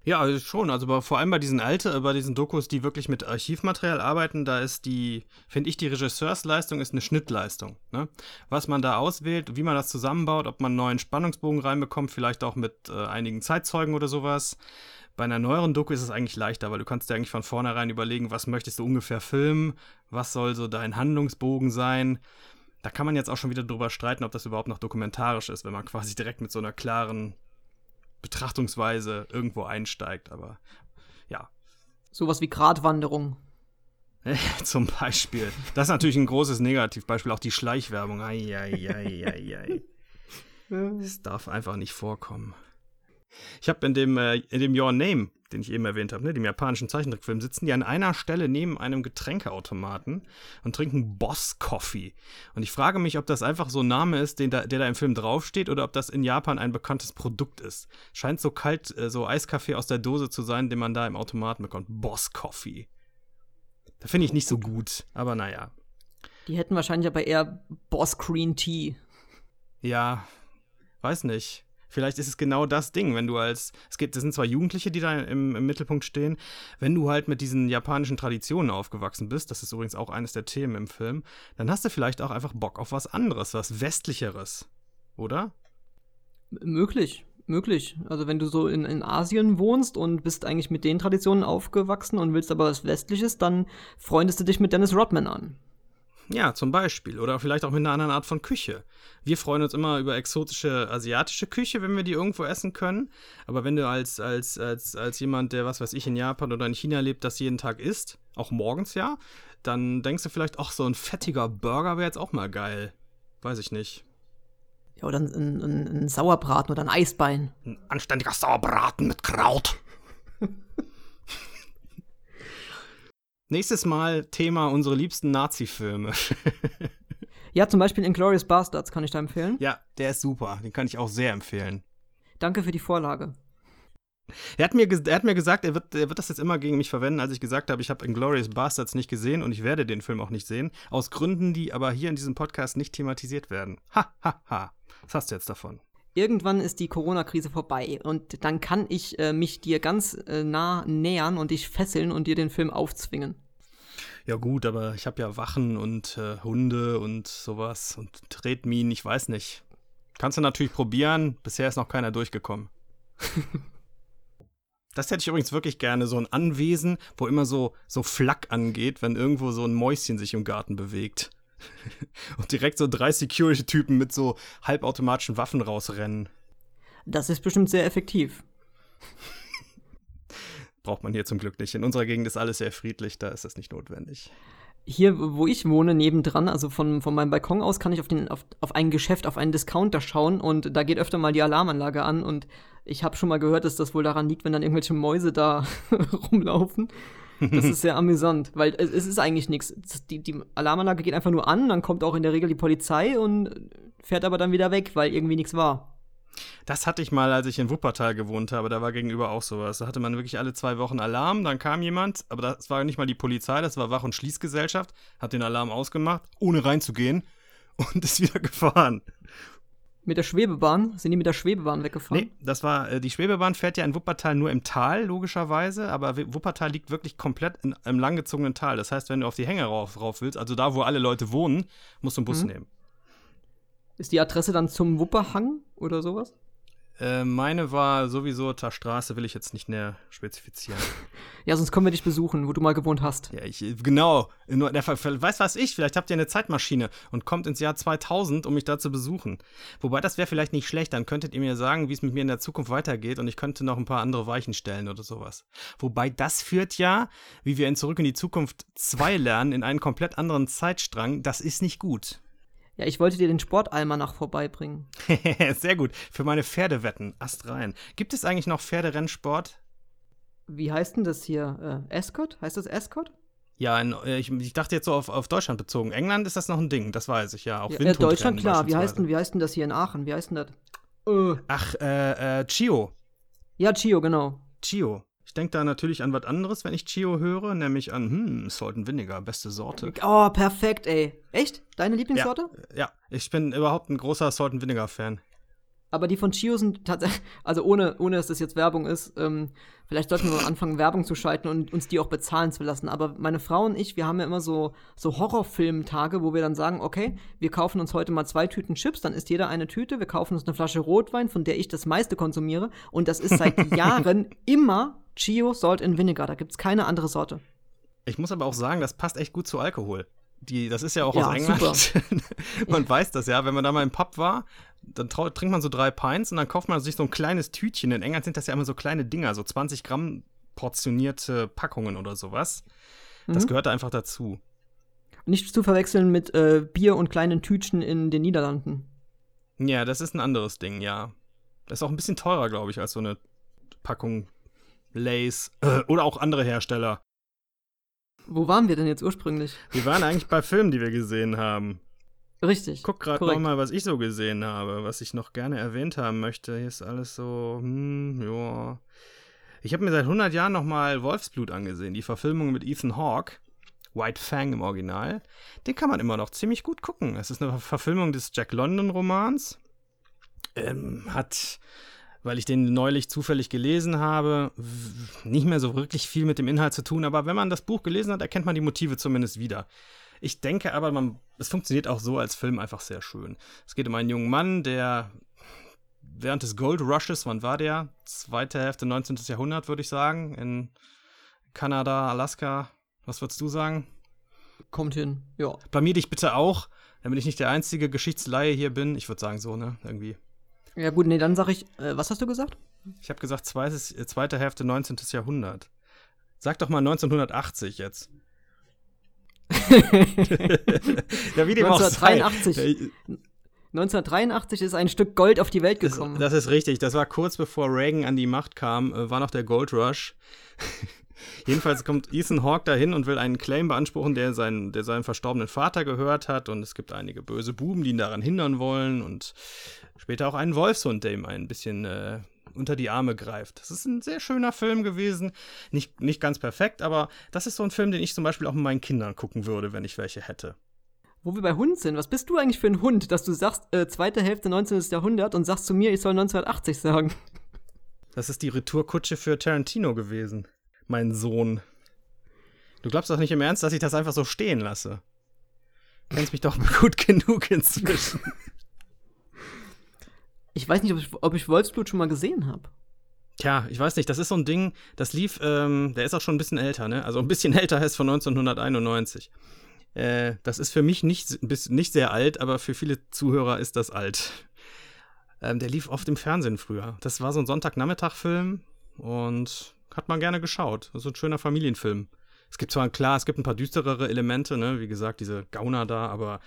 Ja, also schon. Also vor allem bei diesen alten, bei diesen Dokus, die wirklich mit Archivmaterial arbeiten, da ist die, finde ich, die Regisseursleistung ist eine Schnittleistung. Ne? Was man da auswählt, wie man das zusammenbaut, ob man einen neuen Spannungsbogen reinbekommt, vielleicht auch mit äh, einigen Zeitzeugen oder sowas. Bei einer neueren Doku ist es eigentlich leichter, weil du kannst dir eigentlich von vornherein überlegen, was möchtest du ungefähr filmen, was soll so dein Handlungsbogen sein. Da kann man jetzt auch schon wieder drüber streiten, ob das überhaupt noch dokumentarisch ist, wenn man quasi direkt mit so einer klaren Betrachtungsweise irgendwo einsteigt. Aber ja. Sowas wie Gratwanderung. Zum Beispiel. Das ist natürlich ein großes Negativbeispiel. Auch die Schleichwerbung. Eieieiei. Es darf einfach nicht vorkommen. Ich habe in dem, äh, in dem Your Name, den ich eben erwähnt habe, ne, dem japanischen Zeichentrickfilm, sitzen die an einer Stelle neben einem Getränkeautomaten und trinken Boss Coffee. Und ich frage mich, ob das einfach so ein Name ist, den da, der da im Film draufsteht, oder ob das in Japan ein bekanntes Produkt ist. Scheint so kalt, äh, so Eiskaffee aus der Dose zu sein, den man da im Automaten bekommt. Boss Coffee. Da finde ich nicht so gut, aber naja. Die hätten wahrscheinlich aber eher Boss Green Tea. Ja, weiß nicht. Vielleicht ist es genau das Ding, wenn du als, es gibt, das sind zwar Jugendliche, die da im, im, Mittelpunkt stehen, wenn du halt mit diesen japanischen Traditionen aufgewachsen bist, das ist übrigens auch eines der Themen im Film, dann hast du vielleicht auch einfach Bock auf was anderes, was westlicheres, oder? Möglich, möglich. Also wenn du so in, in Asien wohnst und bist eigentlich mit den Traditionen aufgewachsen und willst aber was Westliches, dann freundest du dich mit Dennis Rodman an. Ja, zum Beispiel. Oder vielleicht auch mit einer anderen Art von Küche. Wir freuen uns immer über exotische asiatische Küche, wenn wir die irgendwo essen können. Aber wenn du als, als, als, als jemand, der, was weiß ich, in Japan oder in China lebt, das jeden Tag isst, auch morgens ja, dann denkst du vielleicht, ach, so ein fettiger Burger wäre jetzt auch mal geil. Weiß ich nicht. Ja, oder ein, ein, ein Sauerbraten oder ein Eisbein. Ein anständiger Sauerbraten mit Kraut. Nächstes Mal Thema unsere liebsten Nazi-Filme. ja, zum Beispiel Inglourious Bastards kann ich da empfehlen. Ja, der ist super. Den kann ich auch sehr empfehlen. Danke für die Vorlage. Er hat mir, er hat mir gesagt, er wird, er wird das jetzt immer gegen mich verwenden, als ich gesagt habe, ich habe Inglourious Bastards nicht gesehen und ich werde den Film auch nicht sehen. Aus Gründen, die aber hier in diesem Podcast nicht thematisiert werden. Ha, ha, ha. Was hast du jetzt davon? Irgendwann ist die Corona-Krise vorbei und dann kann ich äh, mich dir ganz äh, nah nähern und dich fesseln und dir den Film aufzwingen. Ja gut, aber ich habe ja Wachen und äh, Hunde und sowas und Tretminen, ich weiß nicht. Kannst du natürlich probieren, bisher ist noch keiner durchgekommen. das hätte ich übrigens wirklich gerne, so ein Anwesen, wo immer so, so Flack angeht, wenn irgendwo so ein Mäuschen sich im Garten bewegt. Und direkt so drei Security-Typen mit so halbautomatischen Waffen rausrennen. Das ist bestimmt sehr effektiv. Braucht man hier zum Glück nicht. In unserer Gegend ist alles sehr friedlich, da ist das nicht notwendig. Hier, wo ich wohne, nebendran, also von, von meinem Balkon aus, kann ich auf, den, auf, auf ein Geschäft, auf einen Discounter schauen und da geht öfter mal die Alarmanlage an und ich habe schon mal gehört, dass das wohl daran liegt, wenn dann irgendwelche Mäuse da rumlaufen. Das ist sehr amüsant, weil es, es ist eigentlich nichts. Die, die Alarmanlage geht einfach nur an, dann kommt auch in der Regel die Polizei und fährt aber dann wieder weg, weil irgendwie nichts war. Das hatte ich mal, als ich in Wuppertal gewohnt habe. Da war gegenüber auch sowas. Da hatte man wirklich alle zwei Wochen Alarm. Dann kam jemand, aber das war nicht mal die Polizei, das war Wach- und Schließgesellschaft, hat den Alarm ausgemacht, ohne reinzugehen und ist wieder gefahren. Mit der Schwebebahn? Sind die mit der Schwebebahn weggefahren? Nee, das war, äh, die Schwebebahn fährt ja in Wuppertal nur im Tal, logischerweise, aber Wuppertal liegt wirklich komplett in, im langgezogenen Tal. Das heißt, wenn du auf die Hänge rauf, rauf willst, also da, wo alle Leute wohnen, musst du einen Bus mhm. nehmen. Ist die Adresse dann zum Wupperhang oder sowas? Äh, meine war sowieso zur Straße, will ich jetzt nicht näher spezifizieren. ja, sonst kommen wir dich besuchen, wo du mal gewohnt hast. Ja, ich, genau. Nur, der, weiß was ich, vielleicht habt ihr eine Zeitmaschine und kommt ins Jahr 2000, um mich da zu besuchen. Wobei, das wäre vielleicht nicht schlecht, dann könntet ihr mir sagen, wie es mit mir in der Zukunft weitergeht und ich könnte noch ein paar andere Weichen stellen oder sowas. Wobei, das führt ja, wie wir in Zurück in die Zukunft 2 lernen, in einen komplett anderen Zeitstrang. Das ist nicht gut. Ja, ich wollte dir den Sportalmanach vorbeibringen. Sehr gut. Für meine Pferdewetten. Ast rein. Gibt es eigentlich noch Pferderennsport? Wie heißt denn das hier? Äh, Escort? Heißt das Escort? Ja, in, äh, ich, ich, dachte jetzt so auf, auf, Deutschland bezogen. England ist das noch ein Ding, das weiß ich ja. Auch ja, Deutschland, klar. Wie heißt, denn, wie heißt denn das hier in Aachen? Wie heißt denn das? Äh. Ach, äh, äh, Chio. Ja, Chio, genau. Chio. Ich denke da natürlich an was anderes, wenn ich Chio höre, nämlich an, hm, Salt and Vinegar, beste Sorte. Oh, perfekt, ey. Echt? Deine Lieblingssorte? Ja, ja. ich bin überhaupt ein großer Salt and Vinegar Fan. Aber die von Chio sind tatsächlich, also ohne, ohne dass das jetzt Werbung ist, ähm, vielleicht sollten wir anfangen, Werbung zu schalten und uns die auch bezahlen zu lassen. Aber meine Frau und ich, wir haben ja immer so, so Horrorfilm-Tage, wo wir dann sagen, okay, wir kaufen uns heute mal zwei Tüten Chips, dann isst jeder eine Tüte, wir kaufen uns eine Flasche Rotwein, von der ich das meiste konsumiere. Und das ist seit Jahren immer Chio Salt and Vinegar. Da gibt es keine andere Sorte. Ich muss aber auch sagen, das passt echt gut zu Alkohol. Die, das ist ja auch ja, aus England. man weiß das ja, wenn man da mal im Pub war, dann trinkt man so drei Pints und dann kauft man sich so ein kleines Tütchen. In England sind das ja immer so kleine Dinger, so 20 Gramm portionierte Packungen oder sowas. Das mhm. gehört da einfach dazu. Nicht zu verwechseln mit äh, Bier und kleinen Tütchen in den Niederlanden. Ja, das ist ein anderes Ding, ja. Das ist auch ein bisschen teurer, glaube ich, als so eine Packung Lace äh, oder auch andere Hersteller. Wo waren wir denn jetzt ursprünglich? Wir waren eigentlich bei Filmen, die wir gesehen haben. Richtig. Ich guck gerade nochmal, was ich so gesehen habe, was ich noch gerne erwähnt haben möchte. Hier ist alles so, hm, ja. Ich habe mir seit 100 Jahren nochmal Wolfsblut angesehen, die Verfilmung mit Ethan Hawke. White Fang im Original. Den kann man immer noch ziemlich gut gucken. Es ist eine Verfilmung des Jack London Romans. Ähm, hat weil ich den neulich zufällig gelesen habe, nicht mehr so wirklich viel mit dem Inhalt zu tun, aber wenn man das Buch gelesen hat, erkennt man die Motive zumindest wieder. Ich denke aber, man, es funktioniert auch so als Film einfach sehr schön. Es geht um einen jungen Mann, der während des Gold Rushes, wann war der? Zweite Hälfte 19. Jahrhundert, würde ich sagen, in Kanada, Alaska. Was würdest du sagen? Kommt hin, ja. Blamier dich bitte auch, damit ich nicht der einzige Geschichtsleihe hier bin. Ich würde sagen so, ne? Irgendwie. Ja, gut, nee, dann sag ich, äh, was hast du gesagt? Ich habe gesagt, zweites, äh, zweite Hälfte 19. Jahrhundert. Sag doch mal 1980 jetzt. ja, wie dem 1983. Auch 1983 ist ein Stück Gold auf die Welt gekommen. Das, das, ist richtig. Das war kurz bevor Reagan an die Macht kam, äh, war noch der Gold Rush. Jedenfalls kommt Ethan Hawke dahin und will einen Claim beanspruchen, der, seinen, der seinem verstorbenen Vater gehört hat. Und es gibt einige böse Buben, die ihn daran hindern wollen. Und später auch einen Wolfshund, der ihm ein bisschen äh, unter die Arme greift. Das ist ein sehr schöner Film gewesen. Nicht, nicht ganz perfekt, aber das ist so ein Film, den ich zum Beispiel auch mit meinen Kindern gucken würde, wenn ich welche hätte. Wo wir bei Hund sind, was bist du eigentlich für ein Hund, dass du sagst, äh, zweite Hälfte 19. Jahrhundert und sagst zu mir, ich soll 1980 sagen? Das ist die Retourkutsche für Tarantino gewesen mein Sohn. Du glaubst doch nicht im Ernst, dass ich das einfach so stehen lasse. Du kennst mich doch gut genug inzwischen. Ich weiß nicht, ob ich, ob ich Wolfsblut schon mal gesehen habe. Tja, ich weiß nicht, das ist so ein Ding, das lief, ähm, der ist auch schon ein bisschen älter, ne? Also ein bisschen älter heißt von 1991. Äh, das ist für mich nicht, nicht sehr alt, aber für viele Zuhörer ist das alt. Ähm, der lief oft im Fernsehen früher. Das war so ein Sonntagnachmittag-Film und hat man gerne geschaut. Das ist ein schöner Familienfilm. Es gibt zwar, klar, es gibt ein paar düsterere Elemente, ne? wie gesagt, diese Gauner da, aber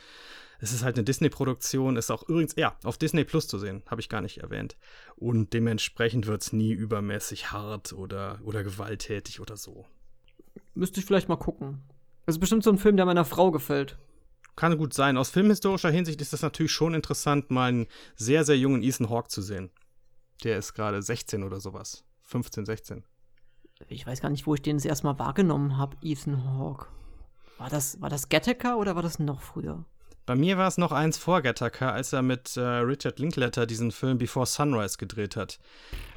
es ist halt eine Disney-Produktion, ist auch übrigens, ja, auf Disney Plus zu sehen, habe ich gar nicht erwähnt. Und dementsprechend wird es nie übermäßig hart oder, oder gewalttätig oder so. Müsste ich vielleicht mal gucken. Das ist bestimmt so ein Film, der meiner Frau gefällt. Kann gut sein. Aus filmhistorischer Hinsicht ist das natürlich schon interessant, mal einen sehr, sehr jungen Ethan Hawke zu sehen. Der ist gerade 16 oder sowas. 15, 16 ich weiß gar nicht, wo ich den das erstmal wahrgenommen habe, Ethan Hawke. War das, war das Gattaker oder war das noch früher? Bei mir war es noch eins vor Gattaker, als er mit äh, Richard Linklater diesen Film Before Sunrise gedreht hat.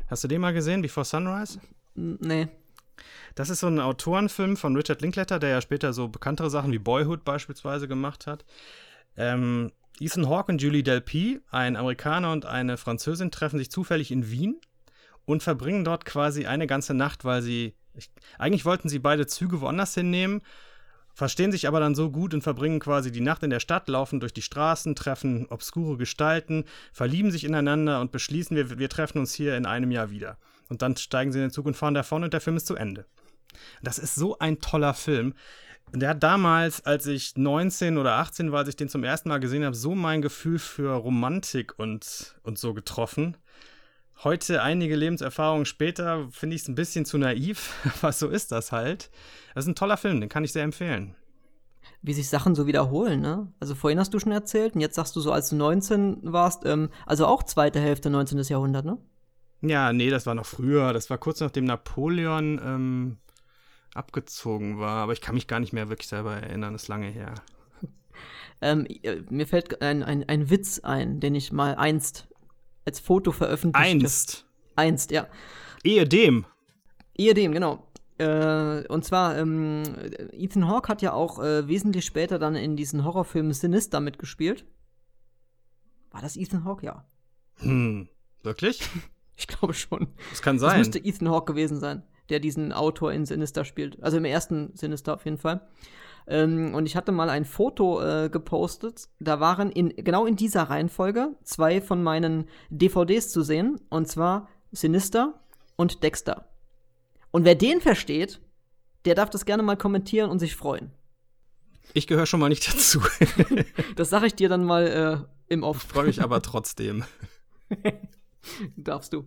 Hast du den mal gesehen, Before Sunrise? Nee. Das ist so ein Autorenfilm von Richard Linklater, der ja später so bekanntere Sachen wie Boyhood beispielsweise gemacht hat. Ähm, Ethan Hawke und Julie Delpy, ein Amerikaner und eine Französin, treffen sich zufällig in Wien und verbringen dort quasi eine ganze Nacht, weil sie. Ich, eigentlich wollten sie beide Züge woanders hinnehmen, verstehen sich aber dann so gut und verbringen quasi die Nacht in der Stadt, laufen durch die Straßen, treffen obskure Gestalten, verlieben sich ineinander und beschließen, wir, wir treffen uns hier in einem Jahr wieder. Und dann steigen sie in den Zug und fahren davon und der Film ist zu Ende. Das ist so ein toller Film. Der hat damals, als ich 19 oder 18 war, als ich den zum ersten Mal gesehen habe, so mein Gefühl für Romantik und, und so getroffen heute einige Lebenserfahrungen später finde ich es ein bisschen zu naiv, aber so ist das halt. Das ist ein toller Film, den kann ich sehr empfehlen. Wie sich Sachen so wiederholen, ne? Also vorhin hast du schon erzählt und jetzt sagst du so, als du 19 warst, ähm, also auch zweite Hälfte 19. Jahrhundert, ne? Ja, nee, das war noch früher. Das war kurz nachdem Napoleon ähm, abgezogen war, aber ich kann mich gar nicht mehr wirklich selber erinnern, das ist lange her. ähm, äh, mir fällt ein, ein, ein Witz ein, den ich mal einst als Foto veröffentlicht. Einst. Einst, ja. Ehedem. Ehedem, genau. Äh, und zwar, ähm, Ethan Hawke hat ja auch äh, wesentlich später dann in diesen Horrorfilm Sinister mitgespielt. War das Ethan Hawke? Ja. Hm. Wirklich? Ich glaube schon. Das kann Das sein. müsste Ethan Hawke gewesen sein, der diesen Autor in Sinister spielt. Also im ersten Sinister auf jeden Fall. Ähm, und ich hatte mal ein Foto äh, gepostet. Da waren in, genau in dieser Reihenfolge zwei von meinen DVDs zu sehen. Und zwar Sinister und Dexter. Und wer den versteht, der darf das gerne mal kommentieren und sich freuen. ich gehöre schon mal nicht dazu. Das sage ich dir dann mal äh, im Off. Freue mich aber trotzdem. Darfst du.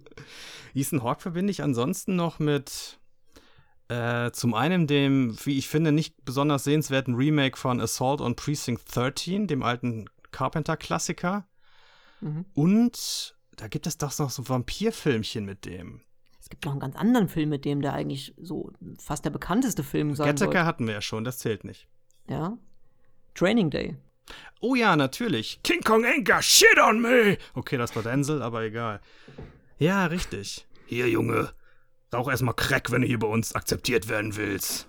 Ethan Hawke verbinde ich ansonsten noch mit äh, zum einen dem, wie ich finde, nicht besonders sehenswerten Remake von Assault on Precinct 13, dem alten Carpenter-Klassiker. Mhm. Und da gibt es doch noch so Vampirfilmchen mit dem. Es gibt noch einen ganz anderen Film mit dem, der eigentlich so fast der bekannteste Film sein Gattaker soll. hatten wir ja schon, das zählt nicht. Ja. Training Day. Oh ja, natürlich. King Kong got shit on me. Okay, das war Denzel, aber egal. Ja, richtig. Hier, Junge. Rauch erstmal Crack, wenn du hier bei uns akzeptiert werden willst.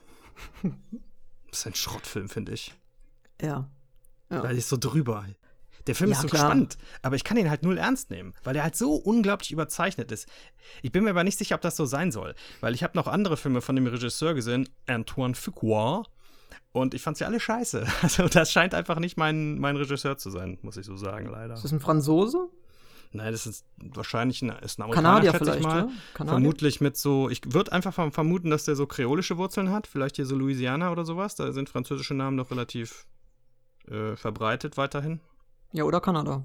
Das ist ein Schrottfilm, finde ich. Ja. Ja. Weil ist so drüber. Der Film Ja, ist so klar. spannend, aber ich kann ihn halt null ernst nehmen, weil er halt so unglaublich überzeichnet ist. Ich bin mir aber nicht sicher, ob das so sein soll, weil ich habe noch andere Filme von dem Regisseur gesehen, Antoine Fuqua, und ich fand sie alle scheiße. Also das scheint einfach nicht mein, mein Regisseur zu sein, muss ich so sagen, leider. Ist das ein Franzose? Nein, das ist wahrscheinlich ein, ist ein Amerikaner, Kanadier schätze vielleicht, ich mal. Kanadier? Vermutlich mit so, ich würde einfach verm- vermuten, dass der so kreolische Wurzeln hat, vielleicht hier so Louisiana oder sowas. Da sind französische Namen noch relativ äh, verbreitet weiterhin. Ja, oder Kanada.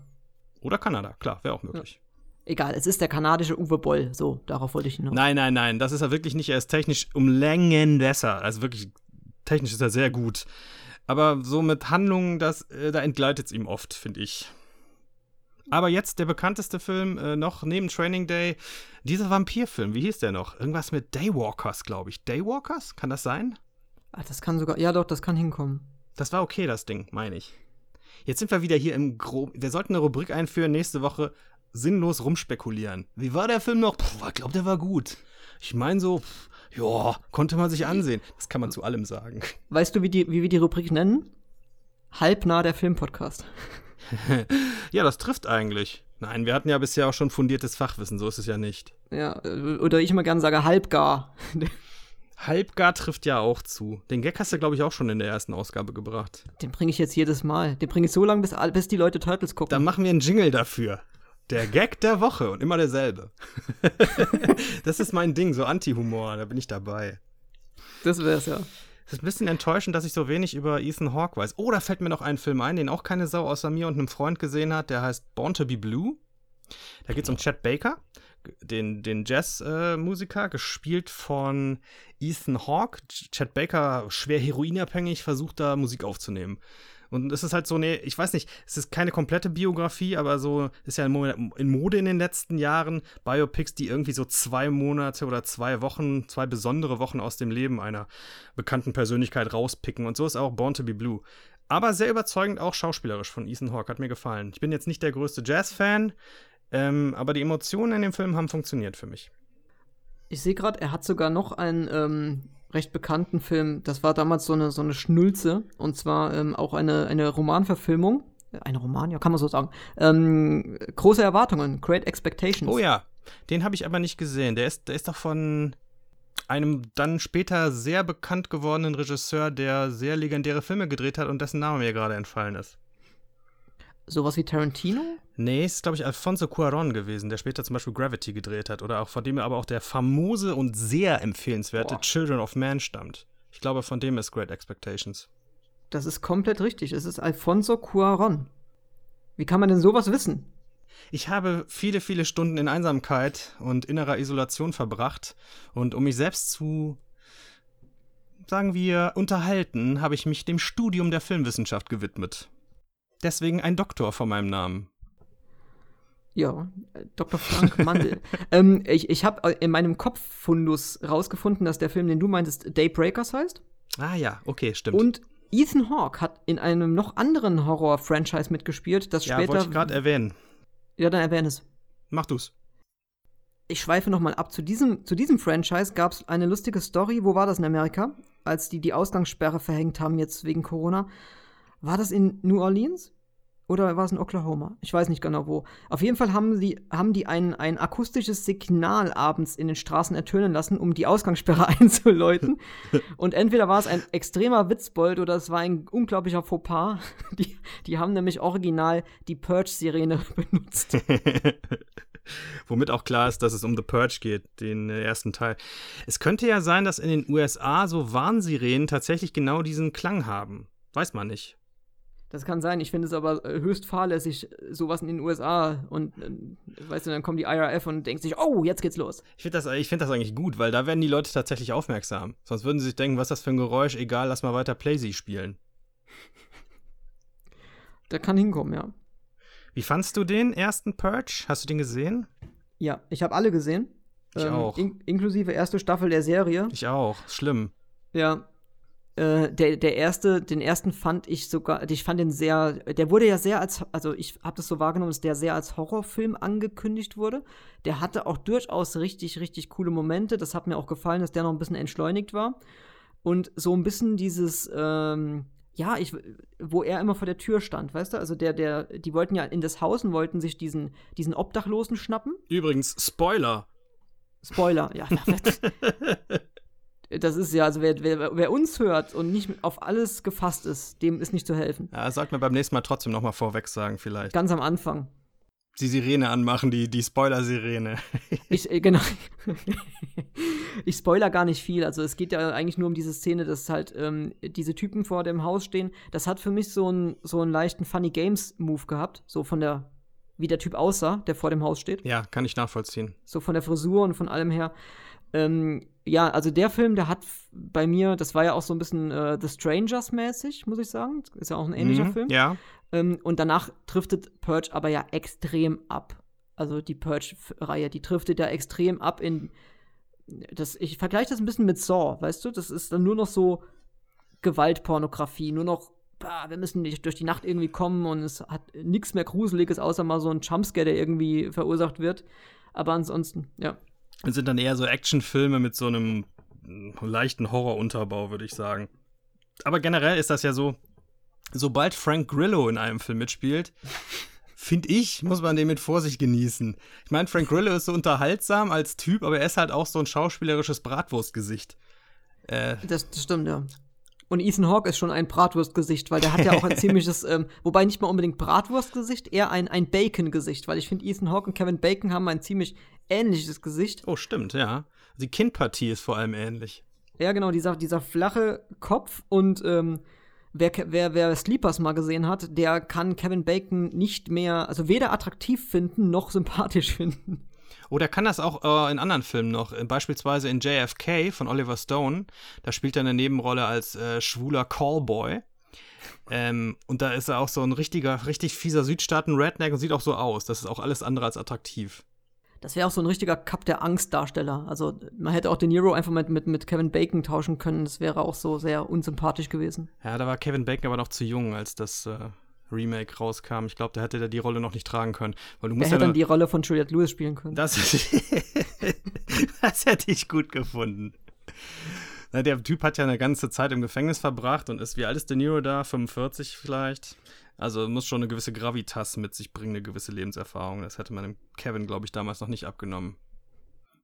Oder Kanada, klar, wäre auch möglich. Egal, es ist der kanadische Uwe Boll. So, darauf wollte ich hinaus. Nein, nein, nein, das ist er wirklich nicht. Er ist technisch um Längen besser. Also wirklich, technisch ist er sehr gut. Aber so mit Handlungen, das, äh, da entgleitet es ihm oft, finde ich. Aber jetzt der bekannteste Film äh, noch neben Training Day, dieser Vampirfilm, wie hieß der noch? Irgendwas mit Daywalkers, glaube ich. Daywalkers? Kann das sein? Ah, das kann sogar. Ja, doch, das kann hinkommen. Das war okay, das Ding, meine ich. Jetzt sind wir wieder hier im Grob. Wir sollten eine Rubrik einführen, nächste Woche sinnlos rumspekulieren. Wie war der Film noch? Puh, ich glaube, der war gut. Ich meine so, pff, ja, konnte man sich ansehen. Das kann man zu allem sagen. Weißt du, wie, die, wie wir die Rubrik nennen? Halbnah der Filmpodcast. Ja, das trifft eigentlich. Nein, wir hatten ja bisher auch schon fundiertes Fachwissen, so ist es ja nicht. Ja, oder ich immer gerne sage halbgar. Halbgar trifft ja auch zu. Den Gag hast du, glaube ich, auch schon in der ersten Ausgabe gebracht. Den bringe ich jetzt jedes Mal. Den bringe ich so lange, bis, bis die Leute Turtles gucken. Dann machen wir einen Jingle dafür. Der Gag der Woche und immer derselbe. das ist mein Ding, so Anti-Humor, da bin ich dabei. das wär's ja. Es ist ein bisschen enttäuschend, dass ich so wenig über Ethan Hawke weiß. Oh, da fällt mir noch ein Film ein, den auch keine Sau außer mir und einem Freund gesehen hat. Der heißt Born to be Blue. Da geht es um Chad Baker, den, den Jazz-Musiker, gespielt von Ethan Hawke. Ch- Chad Baker, schwer heroinabhängig, versucht da Musik aufzunehmen. Und es ist halt so, nee, ich weiß nicht, es ist keine komplette Biografie, aber so ist ja in Mo- in Mode in den letzten Jahren Biopics, die irgendwie so zwei Monate oder zwei Wochen, zwei besondere Wochen aus dem Leben einer bekannten Persönlichkeit rauspicken. Und so ist auch Born to be Blue. Aber sehr überzeugend auch schauspielerisch von Ethan Hawke, hat mir gefallen. Ich bin jetzt nicht der größte Jazz-Fan, ähm, aber die Emotionen in dem Film haben funktioniert für mich. Ich sehe gerade, er hat sogar noch einen ähm, recht bekannten Film. Das war damals so eine, so eine Schnulze. Und zwar ähm, auch eine, eine Romanverfilmung. Äh, Eine Roman, ja, kann man so sagen. Ähm, große Erwartungen, Great Expectations. Oh ja, den habe ich aber nicht gesehen. Der ist, der ist doch von einem dann später sehr bekannt gewordenen Regisseur, der sehr legendäre Filme gedreht hat und dessen Name mir gerade entfallen ist. Sowas wie Tarantino? Nee, es ist, glaube ich, Alfonso Cuaron gewesen, der später zum Beispiel Gravity gedreht hat oder auch von dem aber auch der famose und sehr empfehlenswerte Boah. Children of Man stammt. Ich glaube, von dem ist Great Expectations. Das ist komplett richtig. Es ist Alfonso Cuaron. Wie kann man denn sowas wissen? Ich habe viele, viele Stunden in Einsamkeit und innerer Isolation verbracht und um mich selbst zu, sagen wir, unterhalten, habe ich mich dem Studium der Filmwissenschaft gewidmet. Deswegen ein Doktor vor meinem Namen. Ja, Dr. Frank Mandel. ähm, ich ich habe in meinem Kopffundus rausgefunden, dass der Film, den du meintest, Daybreakers heißt. Ah ja, okay, stimmt. Und Ethan Hawke hat in einem noch anderen Horror-Franchise mitgespielt, das ja, wollte später. ich gerade erwähnen. ja, dann erwähne es. Mach du's. Ich schweife noch mal ab. Zu diesem, zu diesem Franchise gab es eine lustige Story. Wo war das in Amerika? Als die die Ausgangssperre verhängt haben, jetzt wegen Corona. War das in New Orleans? Oder war es in Oklahoma? Ich weiß nicht genau wo. Auf jeden Fall haben, die, haben die ein, ein akustisches Signal abends in den Straßen ertönen lassen, um die Ausgangssperre einzuläuten. Und entweder war es ein extremer Witzbold oder es war ein unglaublicher Fauxpas. Die, die haben nämlich original die Purge-Sirene benutzt. Womit auch klar ist, dass es um The Purge geht, den äh, ersten Teil. Es könnte ja sein, dass in den USA so Warnsirenen tatsächlich genau diesen Klang haben. Weiß man nicht. Das kann sein. Ich finde es aber äh, höchst fahrlässig, sowas in den USA. Und äh, weißt du, dann kommt die IRF und denkt sich, oh, jetzt geht's los. Ich finde das, find das eigentlich gut, weil da werden die Leute tatsächlich aufmerksam. Sonst würden sie sich denken, was ist das für ein Geräusch? Egal, lass mal weiter Playsy spielen. Da kann hinkommen, ja. Wie fandst du den ersten Purge? Hast du den gesehen? Ja, ich habe alle gesehen. Ich ähm, auch. In inklusive erste Staffel der Serie. Ich auch. Schlimm. Ja. Äh, der, der erste, den ersten fand ich sogar, ich fand den sehr, der wurde ja sehr als, also ich habe das so wahrgenommen, dass der sehr als Horrorfilm angekündigt wurde. Der hatte auch durchaus richtig, richtig coole Momente. Das hat mir auch gefallen, dass der noch ein bisschen entschleunigt war. Und so ein bisschen dieses, ähm, ja, ich, wo er immer vor der Tür stand, weißt du? Also der, der, die wollten ja in das Haus und wollten sich diesen, diesen Obdachlosen schnappen. Übrigens, Spoiler. Spoiler, ja. das ist ja, also wer, wer, wer, uns hört und nicht auf alles gefasst ist, dem ist nicht zu helfen. Ja, sagt mir beim nächsten Mal trotzdem noch mal vorweg sagen, vielleicht. Ganz am Anfang die Sirene anmachen, die, die Spoiler-Sirene. ich, äh, genau. ich spoiler gar nicht viel. Also es geht ja eigentlich nur um diese Szene, dass halt ähm, diese Typen vor dem Haus stehen. Das hat für mich so einen so einen leichten Funny Games-Move gehabt. So von der, wie der Typ aussah, der vor dem Haus steht. Ja, kann ich nachvollziehen. So von der Frisur und von allem her. Ähm, ja, also der Film, der hat bei mir, das war ja auch so ein bisschen äh, The Strangers mäßig, muss ich sagen. Ist ja auch ein ähnlicher mhm, Film. Ja. Ähm, und danach driftet Purge aber ja extrem ab. Also die Purge-Reihe, die driftet ja extrem ab in. Das, ich vergleiche das ein bisschen mit Saw, weißt du? Das ist dann nur noch so Gewaltpornografie, nur noch, bah, wir müssen nicht durch die Nacht irgendwie kommen und es hat nichts mehr Gruseliges, außer mal so ein Jumpscare, der irgendwie verursacht wird. Aber ansonsten, ja. Es sind dann eher so Actionfilme mit so einem leichten Horrorunterbau, würde ich sagen. Aber generell ist das ja so, sobald Frank Grillo in einem Film mitspielt, finde ich, muss man den mit Vorsicht genießen. Ich meine, Frank Grillo ist so unterhaltsam als Typ, aber er ist halt auch so ein schauspielerisches Bratwurstgesicht. Äh, das, das stimmt, ja. Und Ethan Hawke ist schon ein Bratwurstgesicht, weil der hat ja auch ein ziemliches, ähm, wobei nicht mal unbedingt Bratwurstgesicht, eher ein, ein Bacon-Gesicht, weil ich finde, Ethan Hawke und Kevin Bacon haben ein ziemlich ähnliches Gesicht. Oh, stimmt, ja. Die Kindpartie ist vor allem ähnlich. Ja, genau, dieser, dieser flache Kopf und ähm, wer, wer, wer Sleepers mal gesehen hat, der kann Kevin Bacon nicht mehr, also weder attraktiv finden noch sympathisch finden. Oder kann das auch äh, in anderen Filmen noch, äh, beispielsweise in JFK von Oliver Stone. Da spielt er eine Nebenrolle als äh, schwuler Callboy. Ähm, und da ist er auch so ein richtiger, richtig fieser Südstaaten-Redneck und sieht auch so aus. Das ist auch alles andere als attraktiv. Das wäre auch so ein richtiger Cup der Angstdarsteller. Also man hätte auch De Niro einfach mit, mit, mit Kevin Bacon tauschen können. Das wäre auch so sehr unsympathisch gewesen. Ja, da war Kevin Bacon aber noch zu jung, als das äh, Remake rauskam. Ich glaube, da hätte er die Rolle noch nicht tragen können. Weil du musst ja hätte dann die Rolle von Juliette Lewis spielen können. Das, das hätte ich gut gefunden. Na, der Typ hat ja eine ganze Zeit im Gefängnis verbracht und ist, wie alt ist De Niro da? 45 vielleicht? Also muss schon eine gewisse Gravitas mit sich bringen, eine gewisse Lebenserfahrung. Das hätte man dem Kevin, glaube ich, damals noch nicht abgenommen.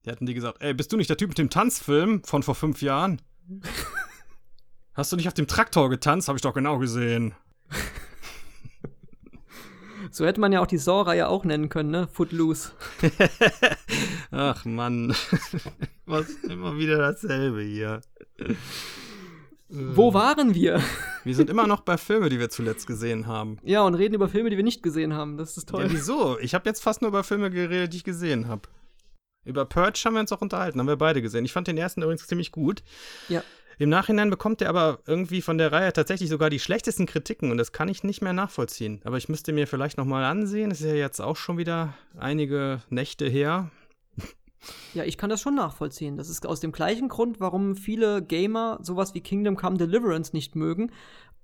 Die hatten die gesagt, ey, bist du nicht der Typ mit dem Tanzfilm von vor fünf Jahren? Hast du nicht auf dem Traktor getanzt? Habe ich doch genau gesehen. So hätte man ja auch die Saw-Reihe auch nennen können, ne? Footloose. Ach Mann. Was immer wieder dasselbe hier. Wo waren wir? Wir sind immer noch bei Filmen, die wir zuletzt gesehen haben. Ja, und reden über Filme, die wir nicht gesehen haben. Das ist toll. Ja, wieso? Ich habe jetzt fast nur über Filme geredet, die ich gesehen habe. Über Purge haben wir uns auch unterhalten, haben wir beide gesehen. Ich fand den ersten übrigens ziemlich gut. Ja. Im Nachhinein bekommt er aber irgendwie von der Reihe tatsächlich sogar die schlechtesten Kritiken und das kann ich nicht mehr nachvollziehen. Aber ich müsste mir vielleicht nochmal ansehen. Das ist ja jetzt auch schon wieder einige Nächte her. Ja, ich kann das schon nachvollziehen. Das ist aus dem gleichen Grund, warum viele Gamer sowas wie Kingdom Come Deliverance nicht mögen,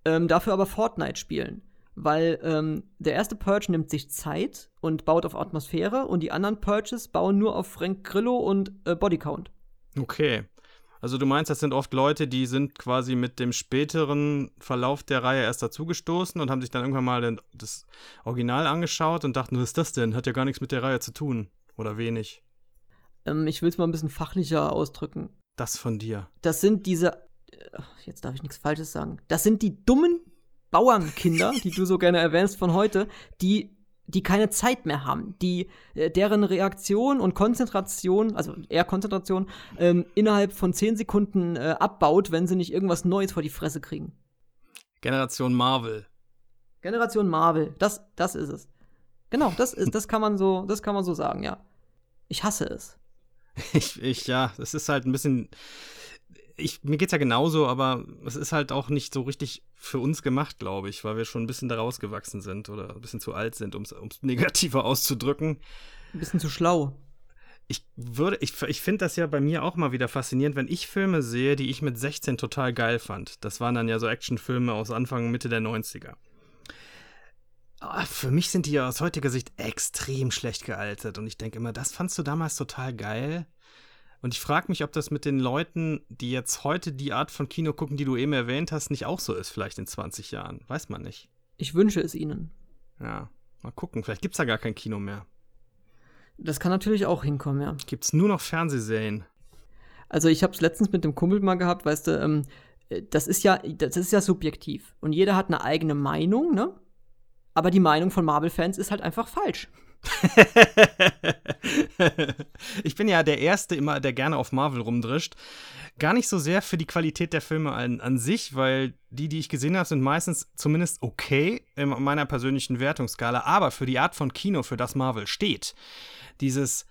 ähm, dafür aber Fortnite spielen. weil ähm, der erste Purge nimmt sich Zeit und baut auf Atmosphäre und die anderen Purges bauen nur auf Frank Grillo und äh, Bodycount. Okay. Also du meinst, das sind oft Leute, die sind quasi mit dem späteren Verlauf der Reihe erst dazugestoßen und haben sich dann irgendwann mal das Original angeschaut und dachten, was ist das denn? Hat ja gar nichts mit der Reihe zu tun. Oder wenig. Ähm, ich will es mal ein bisschen fachlicher ausdrücken. Das von dir. Das sind diese, äh, jetzt darf ich nichts Falsches sagen, das sind die dummen Bauernkinder, die du so gerne erwähnst von heute, die die keine Zeit mehr haben, die äh, deren Reaktion und Konzentration, also eher Konzentration, ähm, innerhalb von 10 Sekunden äh, abbaut, wenn sie nicht irgendwas Neues vor die Fresse kriegen. Generation Marvel. Generation Marvel, das, das ist es. Genau, das ist, das kann man so, das kann man so sagen, ja. Ich hasse es. Ich, ich, ja, das ist halt ein bisschen. Ich, mir geht's ja genauso, aber es ist halt auch nicht so richtig für uns gemacht, glaube ich, weil wir schon ein bisschen daraus gewachsen sind oder ein bisschen zu alt sind, um es negativer auszudrücken. Ein bisschen zu schlau. Ich würde, ich, ich finde das ja bei mir auch mal wieder faszinierend, wenn ich Filme sehe, die ich mit 16 total geil fand. Das waren dann ja so Actionfilme aus Anfang, Mitte der 90er. Ah, für mich sind die ja aus heutiger Sicht extrem schlecht gealtert und ich denke immer, das fandst du damals total geil. Und ich frage mich, ob das mit den Leuten, die jetzt heute die Art von Kino gucken, die du eben erwähnt hast, nicht auch so ist, vielleicht in 20 Jahren. Weiß man nicht. Ich wünsche es ihnen. Ja, mal gucken. Vielleicht gibt es ja gar kein Kino mehr. Das kann natürlich auch hinkommen, ja. Gibt es nur noch Fernsehserien? Also ich habe es letztens mit dem Kumpel mal gehabt, weißt du, ähm, das ist ja, das ist ja subjektiv. Und jeder hat eine eigene Meinung, ne? Aber die Meinung von Marvel-Fans ist halt einfach falsch. Ich bin ja der Erste immer, der gerne auf Marvel rumdrischt. Gar nicht so sehr für die Qualität der Filme an, an sich, weil die, die ich gesehen habe, sind meistens zumindest okay in meiner persönlichen Wertungsskala, aber für die Art von Kino, für das Marvel steht. Dieses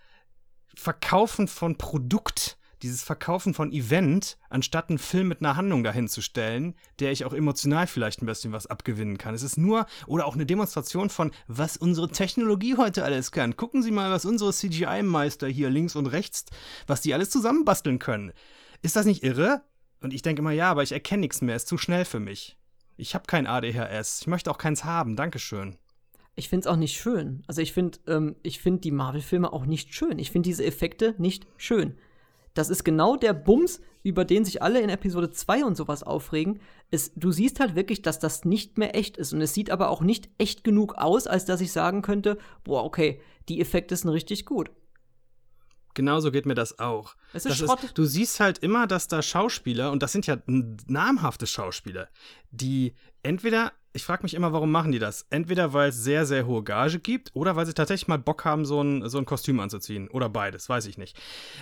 Verkaufen von Produkt, dieses Verkaufen von Event, anstatt einen Film mit einer Handlung dahinzustellen, der ich auch emotional vielleicht ein bisschen was abgewinnen kann. Es ist nur, oder auch eine Demonstration von, was unsere Technologie heute alles kann. Gucken Sie mal, was unsere CGI-Meister hier links und rechts, was die alles zusammenbasteln können. Ist das nicht irre? Und ich denke immer, ja, aber ich erkenne nichts mehr, ist zu schnell für mich. Ich habe kein ADHS, ich möchte auch keins haben, Dankeschön. Ich finde es auch nicht schön. Also ich finde ähm, find die Marvel-Filme auch nicht schön. Ich finde diese Effekte nicht schön. Das ist genau der Bums, über den sich alle in Episode 2 und sowas aufregen. Es, du siehst halt wirklich, dass das nicht mehr echt ist. Und es sieht aber auch nicht echt genug aus, als dass ich sagen könnte, boah, okay, die Effekte sind richtig gut. Genauso geht mir das auch. Es ist das Schrott. Ist, du siehst halt immer, dass da Schauspieler, und das sind ja namhafte Schauspieler, die entweder ich frage mich immer, warum machen die das? Entweder weil es sehr, sehr hohe Gage gibt oder weil sie tatsächlich mal Bock haben, so ein, so ein Kostüm anzuziehen. Oder beides, weiß ich nicht.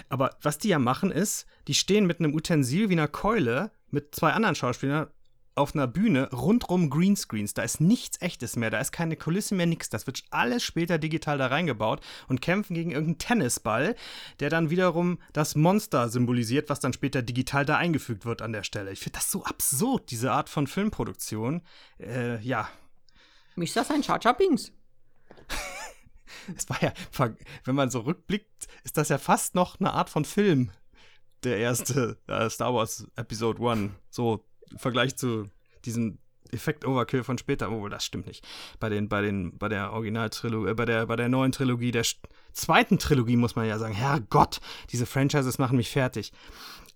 Aber was die ja machen ist, die stehen mit einem Utensil wie einer Keule mit zwei anderen Schauspielern auf einer Bühne rundrum Greenscreens. Da ist nichts echtes mehr, da ist keine Kulisse mehr, nichts. Das wird alles später digital da reingebaut und kämpfen gegen irgendeinen Tennisball, der dann wiederum das Monster symbolisiert, was dann später digital da eingefügt wird an der Stelle. Ich finde das so absurd, diese Art von Filmproduktion. Äh, ja. Ist das ein Charger Bings? es war ja, wenn man so rückblickt, ist das ja fast noch eine Art von Film. Der erste äh, Star Wars Episode 1. So Vergleich zu diesem Effekt-Overkill von später, obwohl das stimmt nicht. Bei den, bei den, bei der Originaltrilogie, äh, bei der, bei der neuen Trilogie, der zweiten Trilogie muss man ja sagen, Herrgott, diese Franchises machen mich fertig.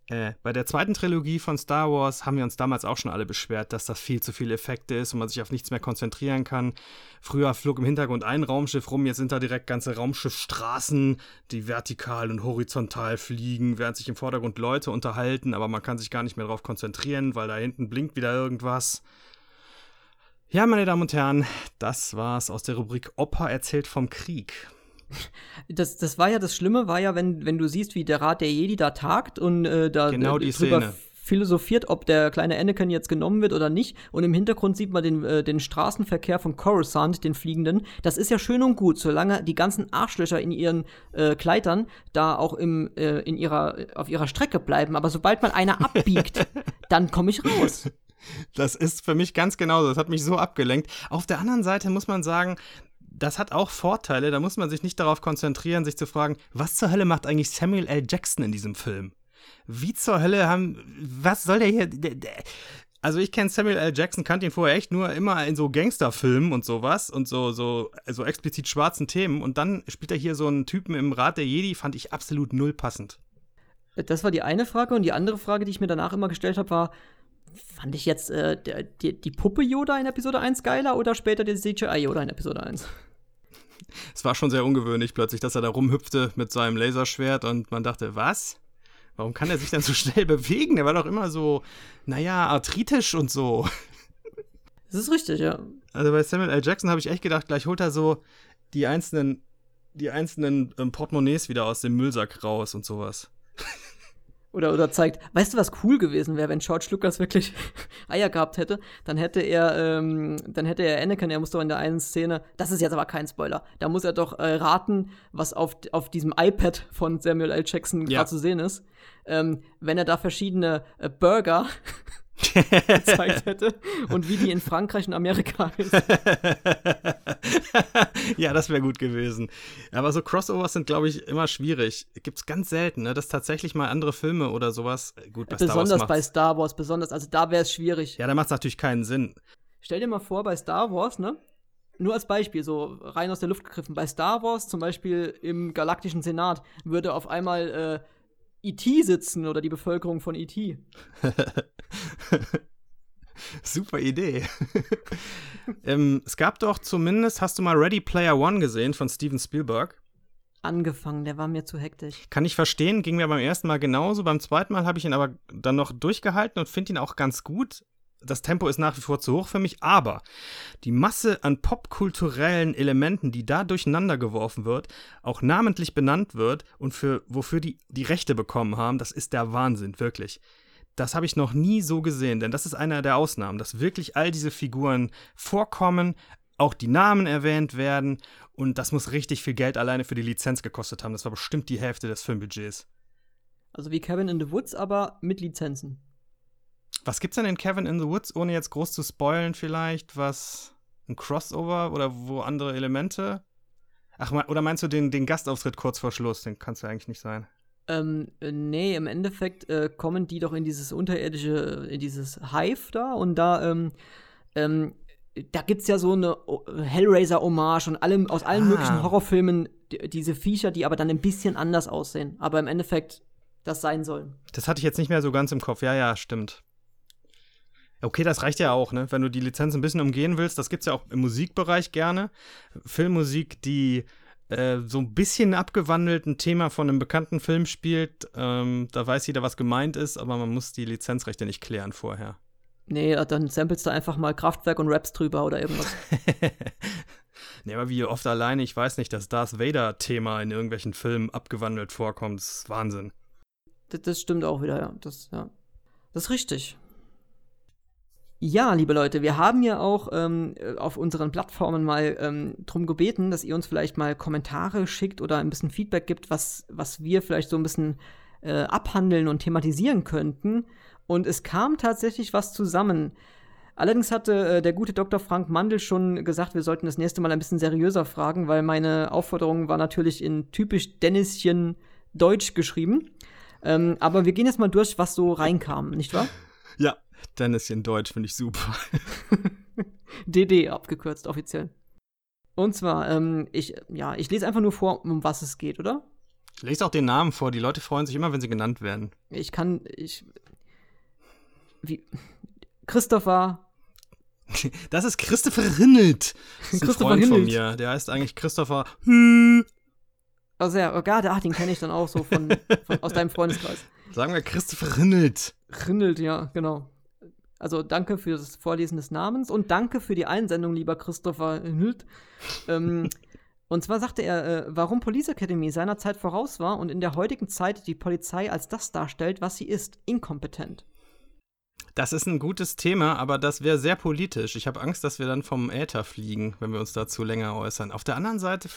Äh, bei der zweiten Trilogie von Star Wars haben wir uns damals auch schon alle beschwert, dass das viel zu viele Effekte ist und man sich auf nichts mehr konzentrieren kann. Früher flog im Hintergrund ein Raumschiff rum, jetzt sind da direkt ganze Raumschiffstraßen, die vertikal und horizontal fliegen, während sich im Vordergrund Leute unterhalten, aber man kann sich gar nicht mehr darauf konzentrieren, weil da hinten blinkt wieder irgendwas. Ja, meine Damen und Herren, das war's aus der Rubrik Opa erzählt vom Krieg. Das, das war ja das Schlimme, war ja, wenn, wenn du siehst, wie der Rat der Jedi da tagt und äh, da genau äh, drüber Szene. philosophiert, ob der kleine Anakin jetzt genommen wird oder nicht. Und im Hintergrund sieht man den, äh, den Straßenverkehr von Coruscant, den Fliegenden. Das ist ja schön und gut, solange die ganzen Arschlöcher in ihren äh, Kleidern da auch im, äh, in ihrer, auf ihrer Strecke bleiben. Aber sobald man einer abbiegt, dann komme ich raus. Das ist für mich ganz genauso. Das hat mich so abgelenkt. Auf der anderen Seite muss man sagen, das hat auch Vorteile. Da muss man sich nicht darauf konzentrieren, sich zu fragen, was zur Hölle macht eigentlich Samuel L. Jackson in diesem Film? Wie zur Hölle haben, was soll der hier? Der, der, Also ich kenne Samuel L. Jackson, kannte ihn vorher echt nur immer in so Gangsterfilmen und sowas und so, so, so explizit schwarzen Themen. Und dann spielt er hier so einen Typen im Rat der Jedi, fand ich absolut null passend. Das war die eine Frage und die andere Frage, die ich mir danach immer gestellt habe, war, fand ich jetzt äh, die, die Puppe Yoda in Episode 1 geiler oder später der CGI Yoda in Episode 1? Es war schon sehr ungewöhnlich plötzlich, dass er da rumhüpfte mit seinem Laserschwert und man dachte, was? Warum kann er sich dann so schnell bewegen? Der war doch immer so, naja, arthritisch und so. Das ist richtig, ja. Also bei Samuel L. Jackson habe ich echt gedacht, gleich holt er so die einzelnen, die einzelnen ähm, Portemonnaies wieder aus dem Müllsack raus und sowas. Oder, oder zeigt, weißt du, was cool gewesen wäre, wenn George Lucas wirklich Eier gehabt hätte? Dann hätte er, ähm, dann hätte er Anakin, er muss doch in der einen Szene, das ist jetzt aber kein Spoiler, da muss er doch äh, raten, was auf, auf diesem iPad von Samuel L. Jackson ja. gerade zu sehen ist. Ähm, wenn er da verschiedene äh, Burger gezeigt hätte und wie die in Frankreich und Amerika ist. ja, das wäre gut gewesen. Aber so Crossovers sind, glaube ich, immer schwierig. Gibt es ganz selten, ne? dass tatsächlich mal andere Filme oder sowas. Gut, bei besonders Star Wars bei Star Wars, besonders, also da wäre es schwierig. Ja, da macht es natürlich keinen Sinn. Stell dir mal vor, bei Star Wars, ne? Nur als Beispiel, so rein aus der Luft gegriffen. Bei Star Wars, zum Beispiel im Galaktischen Senat, würde auf einmal äh, E.T. sitzen oder die Bevölkerung von E.T. Super Idee. ähm, es gab doch zumindest, hast du mal Ready Player One gesehen von Steven Spielberg? Angefangen, der war mir zu hektisch. Kann ich verstehen, ging mir beim ersten Mal genauso. Beim zweiten Mal habe ich ihn aber dann noch durchgehalten und finde ihn auch ganz gut das Tempo ist nach wie vor zu hoch für mich, aber die Masse an popkulturellen Elementen, die da durcheinander geworfen wird, auch namentlich benannt wird und für wofür die die Rechte bekommen haben, das ist der Wahnsinn, wirklich. Das habe ich noch nie so gesehen, denn das ist einer der Ausnahmen, dass wirklich all diese Figuren vorkommen, auch die Namen erwähnt werden und das muss richtig viel Geld alleine für die Lizenz gekostet haben. Das war bestimmt die Hälfte des Filmbudgets. Also wie Kevin in the Woods, aber mit Lizenzen. Was gibt's denn in Kevin in the Woods, ohne jetzt groß zu spoilen vielleicht, was ein Crossover oder wo andere Elemente? Ach, oder meinst du den, den Gastauftritt kurz vor Schluss? Den kannst du eigentlich nicht sein. Ähm, äh, nee, im Endeffekt äh, kommen die doch in dieses unterirdische, in dieses Hive da und da, ähm, ähm, da gibt's ja so eine Hellraiser-Hommage und allem, aus allen ah. möglichen Horrorfilmen die, diese Viecher, die aber dann ein bisschen anders aussehen, aber im Endeffekt das sein sollen. Das hatte ich jetzt nicht mehr so ganz im Kopf. Ja, ja, stimmt. Okay, das reicht ja auch, ne? Wenn du die Lizenz ein bisschen umgehen willst, das gibt es ja auch im Musikbereich gerne. Filmmusik, die äh, so ein bisschen abgewandelt ein Thema von einem bekannten Film spielt. Ähm, da weiß jeder, was gemeint ist, aber man muss die Lizenzrechte nicht klären vorher. Nee, dann samplest du einfach mal Kraftwerk und Raps drüber oder irgendwas. nee, aber wie oft alleine, ich weiß nicht, das Darth Vader-Thema in irgendwelchen Filmen abgewandelt vorkommt, ist Wahnsinn. Das, das stimmt auch wieder, ja. Das, ja. Das ist richtig. Ja, liebe Leute, wir haben ja auch ähm, auf unseren Plattformen mal ähm, drum gebeten, dass ihr uns vielleicht mal Kommentare schickt oder ein bisschen Feedback gibt, was, was wir vielleicht so ein bisschen äh, abhandeln und thematisieren könnten. Und es kam tatsächlich was zusammen. Allerdings hatte äh, der gute Dr. Frank Mandel schon gesagt, wir sollten das nächste Mal ein bisschen seriöser fragen, weil meine Aufforderung war natürlich in typisch Dennischen Deutsch geschrieben. Ähm, aber wir gehen jetzt mal durch, was so reinkam, nicht wahr? Ja, Dennis in Deutsch finde ich super. DD abgekürzt offiziell. Und zwar, ähm, ich, ja, ich lese einfach nur vor, um was es geht, oder? Lese auch den Namen vor. Die Leute freuen sich immer, wenn sie genannt werden. Ich kann, ich. Wie. Christopher. Das ist Christopher Rinnelt. Das ist ein Christopher Freund Rinnelt. von mir. Der heißt eigentlich Christopher. Also ja, oh Gott, ach, den kenne ich dann auch so von, von, aus deinem Freundeskreis. Sagen wir Christopher Rinnelt. Rinnelt, ja, genau. Also danke für das Vorlesen des Namens und danke für die Einsendung, lieber Christopher Hült. ähm, und zwar sagte er, äh, warum Police Academy seinerzeit voraus war und in der heutigen Zeit die Polizei als das darstellt, was sie ist, inkompetent. Das ist ein gutes Thema, aber das wäre sehr politisch. Ich habe Angst, dass wir dann vom Äther fliegen, wenn wir uns dazu länger äußern. Auf der anderen Seite,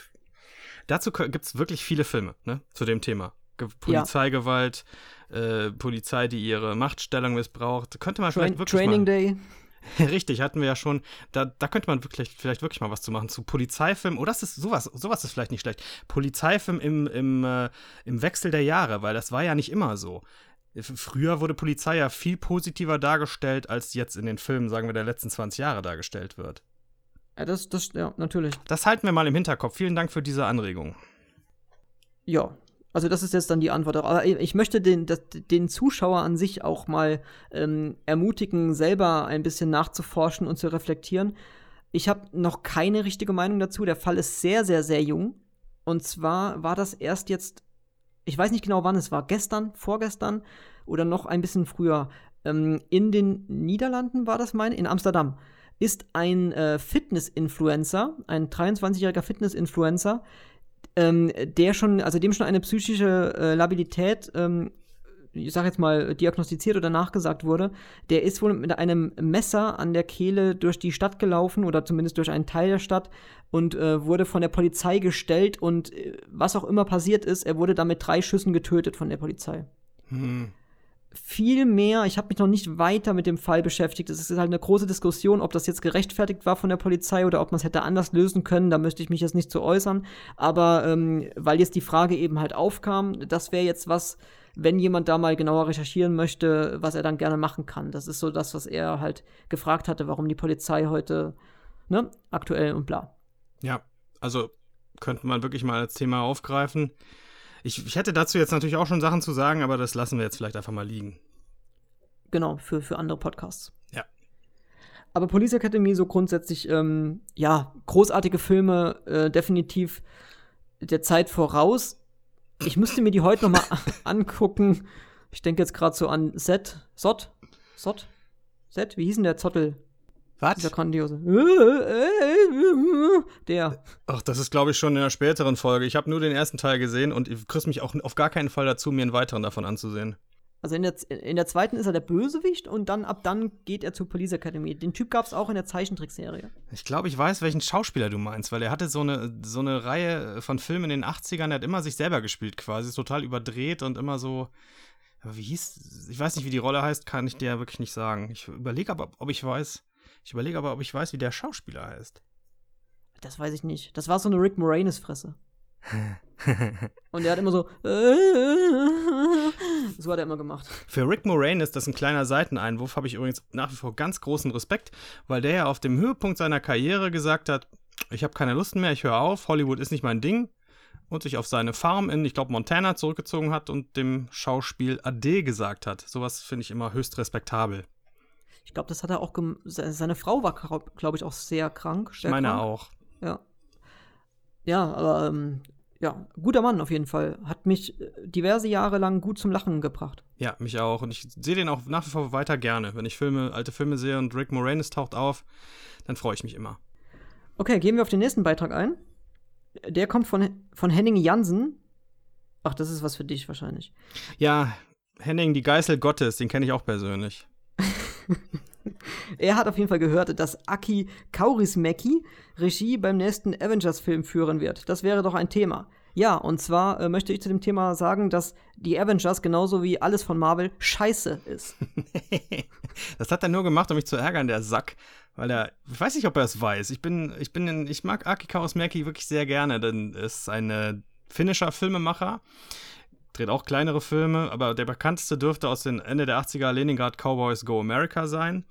dazu gibt es wirklich viele Filme ne, zu dem Thema. Polizeigewalt, ja. Äh, Polizei, die ihre Machtstellung missbraucht. Könnte man Tra vielleicht wirklich Training mal, Day. Richtig, hatten wir ja schon. Da, da könnte man wirklich, vielleicht wirklich mal was zu machen. Zu Polizeifilm. Oder das ist sowas, sowas ist vielleicht nicht schlecht. Polizeifilm im, im, äh, im Wechsel der Jahre, weil das war ja nicht immer so. früher wurde Polizei ja viel positiver dargestellt, als jetzt in den Filmen, sagen wir, der letzten 20 Jahre dargestellt wird. Ja, das, das, ja, natürlich. Das halten wir mal im Hinterkopf. Vielen Dank für diese Anregung. Ja, also das ist jetzt dann die Antwort. Aber ich möchte den, den Zuschauer an sich auch mal ähm, ermutigen, selber ein bisschen nachzuforschen und zu reflektieren. Ich habe noch keine richtige Meinung dazu. Der Fall ist sehr, sehr, sehr jung. Und zwar war das erst jetzt, ich weiß nicht genau wann es war, gestern, vorgestern oder noch ein bisschen früher. Ähm, in den Niederlanden war das mein, in Amsterdam ist ein äh, Fitness-Influencer, ein 23-jähriger Fitness-Influencer, ähm, der schon, also dem schon eine psychische äh, Labilität, ähm, ich sag jetzt mal, diagnostiziert oder nachgesagt wurde, der ist wohl mit einem Messer an der Kehle durch die Stadt gelaufen oder zumindest durch einen Teil der Stadt und äh, wurde von der Polizei gestellt und äh, was auch immer passiert ist, er wurde damit drei Schüssen getötet von der Polizei. Hm viel mehr, ich habe mich noch nicht weiter mit dem Fall beschäftigt. Es ist halt eine große Diskussion, ob das jetzt gerechtfertigt war von der Polizei oder ob man es hätte anders lösen können. Da möchte ich mich jetzt nicht zu äußern. Aber ähm, weil jetzt die Frage eben halt aufkam, das wäre jetzt was, wenn jemand da mal genauer recherchieren möchte, was er dann gerne machen kann. Das ist so das, was er halt gefragt hatte, warum die Polizei heute, ne, aktuell und bla. Ja, also könnte man wirklich mal als Thema aufgreifen. Ich, ich hätte dazu jetzt natürlich auch schon Sachen zu sagen, aber das lassen wir jetzt vielleicht einfach mal liegen. Genau, für, für andere Podcasts. Ja. Aber Police Academy so grundsätzlich, ähm, ja, großartige Filme, äh, definitiv der Zeit voraus. Ich müsste mir die heute noch mal angucken. Ich denke jetzt gerade so an Set, Sot, Sot, Set, wie hieß denn der Zottel? Was? Dieser grandiose. Der. Ach, das ist, glaube ich, schon in einer späteren Folge. Ich habe nur den ersten Teil gesehen und ich kriegst mich auch auf gar keinen Fall dazu, mir einen weiteren davon anzusehen. Also in der, in der zweiten ist er der Bösewicht und dann ab dann geht er zur Police Academy. Den Typ gab es auch in der Zeichentrickserie. Ich glaube, ich weiß, welchen Schauspieler du meinst, weil er hatte so eine, so eine Reihe von Filmen in den 80ern, er hat immer sich selber gespielt quasi, ist total überdreht und immer so. Aber wie hieß, ich weiß nicht, wie die Rolle heißt, kann ich dir ja wirklich nicht sagen. Ich überlege aber, ob ich weiß. Ich überlege aber, ob ich weiß, wie der Schauspieler heißt. Das weiß ich nicht. Das war so eine Rick Moranis-Fresse. und er hat immer so. so hat er immer gemacht. Für Rick Moranis, das ist ein kleiner Seiteneinwurf, habe ich übrigens nach wie vor ganz großen Respekt, weil der ja auf dem Höhepunkt seiner Karriere gesagt hat: Ich habe keine Lust mehr, ich höre auf, Hollywood ist nicht mein Ding. Und sich auf seine Farm in, ich glaube, Montana zurückgezogen hat und dem Schauspiel Ade gesagt hat. Sowas finde ich immer höchst respektabel. Ich glaube, das hat er auch. Seine Frau war, glaube ich, auch sehr krank. Ich meine krank. auch. Ja. Ja, aber ähm, ja, guter Mann auf jeden Fall. Hat mich äh, diverse Jahre lang gut zum Lachen gebracht. Ja, mich auch. Und ich sehe den auch nach wie vor weiter gerne. Wenn ich Filme, alte Filme sehe und Rick Moranis taucht auf, dann freue ich mich immer. Okay, gehen wir auf den nächsten Beitrag ein. Der kommt von, von Henning Jansen. Ach, das ist was für dich wahrscheinlich. Ja, Henning, die Geißel Gottes, den kenne ich auch persönlich. er hat auf jeden Fall gehört, dass Aki Kaurismäki Regie beim nächsten Avengers-Film führen wird. Das wäre doch ein Thema. Ja, und zwar äh, möchte ich zu dem Thema sagen, dass die Avengers genauso wie alles von Marvel scheiße ist. das hat er nur gemacht, um mich zu ärgern, der Sack. Weil er, ich weiß nicht, ob er es weiß. Ich bin, ich bin, ich mag Aki Kaurismäki wirklich sehr gerne, denn er ist ein äh, finnischer Filmemacher dreht auch kleinere Filme, aber der bekannteste dürfte aus den Ende der 80er Leningrad Cowboys Go America sein.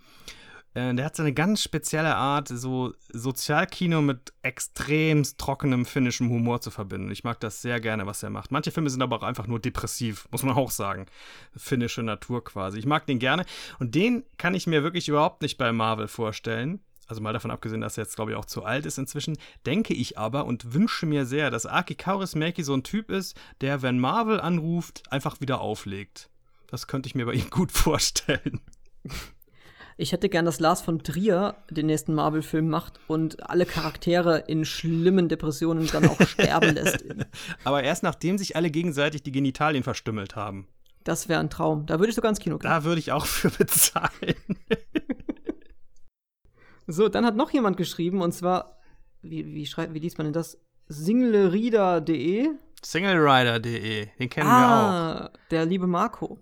Äh, der hat so eine ganz spezielle Art, so Sozialkino mit extrem trockenem finnischem Humor zu verbinden. Ich mag das sehr gerne, was er macht. Manche Filme sind aber auch einfach nur depressiv, muss man auch sagen. Finnische Natur quasi. Ich mag den gerne. Und den kann ich mir wirklich überhaupt nicht bei Marvel vorstellen also mal davon abgesehen, dass er jetzt, glaube ich, auch zu alt ist inzwischen, denke ich aber und wünsche mir sehr, dass Aki Kaurismäki so ein Typ ist, der, wenn Marvel anruft, einfach wieder auflegt. Das könnte ich mir bei ihm gut vorstellen. Ich hätte gern, dass Lars von Trier den nächsten Marvel-Film macht und alle Charaktere in schlimmen Depressionen dann auch sterben lässt. Aber erst nachdem sich alle gegenseitig die Genitalien verstümmelt haben. Das wäre ein Traum. Da würde ich sogar ins Kino gehen. Da würde ich auch für bezahlen. So, dann hat noch jemand geschrieben und zwar, wie, wie, schreibt, wie liest man denn das? Singlerider.de. Singlerider.de, den kennen ah, wir auch. Der liebe Marco.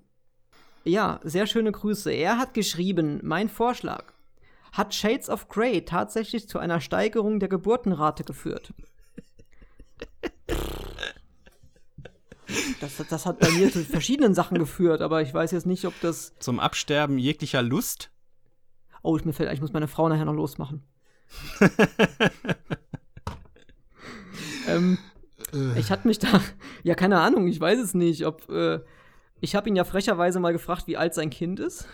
Ja, sehr schöne Grüße. Er hat geschrieben, mein Vorschlag. Hat Shades of Grey tatsächlich zu einer Steigerung der Geburtenrate geführt? Das, das hat bei mir zu verschiedenen Sachen geführt, aber ich weiß jetzt nicht, ob das. Zum Absterben jeglicher Lust? Oh, ich mir fällt, ich muss meine Frau nachher noch losmachen. ähm, ich hatte mich da, ja, keine Ahnung, ich weiß es nicht, ob, äh, ich habe ihn ja frecherweise mal gefragt, wie alt sein Kind ist.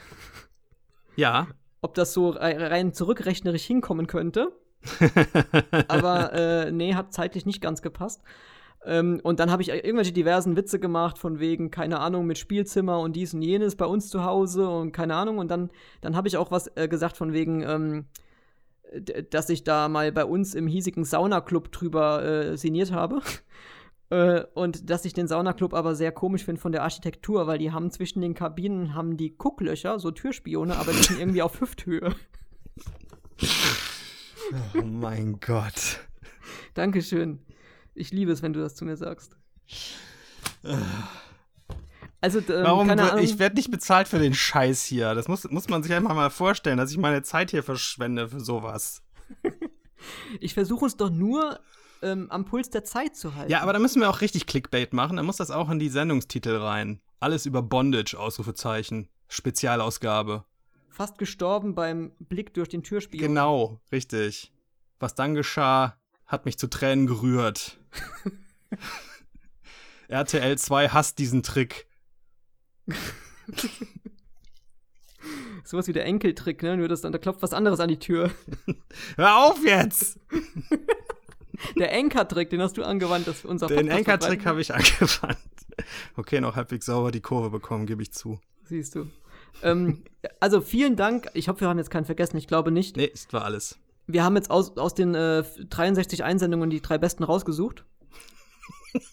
Ja. Ob das so rein zurückrechnerisch hinkommen könnte. Aber äh, nee, hat zeitlich nicht ganz gepasst. Ähm, und dann habe ich irgendwelche diversen Witze gemacht, von wegen, keine Ahnung, mit Spielzimmer und dies und jenes bei uns zu Hause und keine Ahnung. Und dann, dann habe ich auch was äh, gesagt, von wegen, ähm, dass ich da mal bei uns im hiesigen Saunaclub drüber äh, sinniert habe. Äh, und dass ich den Saunaclub aber sehr komisch finde von der Architektur, weil die haben zwischen den Kabinen haben die Gucklöcher, so Türspione, aber die sind irgendwie auf Hüfthöhe. Oh mein Gott. Dankeschön. Ich liebe es, wenn du das zu mir sagst. Also, ähm, Warum? ich werde nicht bezahlt für den Scheiß hier. Das muss, muss man sich einfach mal vorstellen, dass ich meine Zeit hier verschwende für sowas. ich versuche uns doch nur ähm, am Puls der Zeit zu halten. Ja, aber da müssen wir auch richtig Clickbait machen. Da muss das auch in die Sendungstitel rein. Alles über Bondage, Ausrufezeichen. Spezialausgabe. Fast gestorben beim Blick durch den Türspiegel. Genau, richtig. Was dann geschah, hat mich zu Tränen gerührt. RTL 2 hasst diesen Trick. Sowas wie der Enkeltrick, ne? Nur das dann, da klopft was anderes an die Tür. Hör auf jetzt! der Enkertrick, den hast du angewandt, dass unser Den Enkertrick habe ich angewandt. Okay, noch halbwegs sauber die Kurve bekommen, gebe ich zu. Siehst du. ähm, also vielen Dank. Ich hoffe, wir haben jetzt keinen vergessen. Ich glaube nicht. Nee, ist war alles. Wir haben jetzt aus, aus den äh, 63 Einsendungen die drei besten rausgesucht.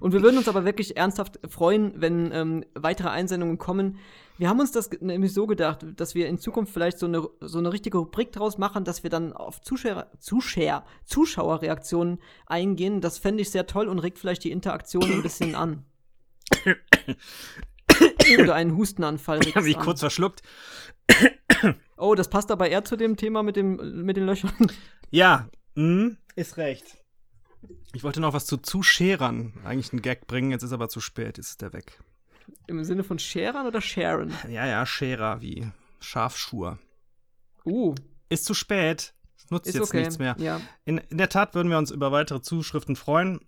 Und wir würden uns aber wirklich ernsthaft freuen, wenn ähm, weitere Einsendungen kommen. Wir haben uns das nämlich so gedacht, dass wir in Zukunft vielleicht so eine, so eine richtige Rubrik draus machen, dass wir dann auf Zuschauer, Zuschauer, Zuschauerreaktionen eingehen. Das fände ich sehr toll und regt vielleicht die Interaktion ein bisschen an. Oder einen Hustenanfall. Ich habe mich kurz verschluckt. Oh, das passt aber eher zu dem Thema mit, dem, mit den Löchern. Ja, mh, ist recht. Ich wollte noch was zu Zuscherern eigentlich einen Gag bringen, jetzt ist aber zu spät, jetzt ist der weg. Im Sinne von Scherern oder Sharon? Ja, ja, Scherer wie Schafschur. Uh. Ist zu spät. Nutzt ist jetzt okay. nichts mehr. Ja. In, in der Tat würden wir uns über weitere Zuschriften freuen.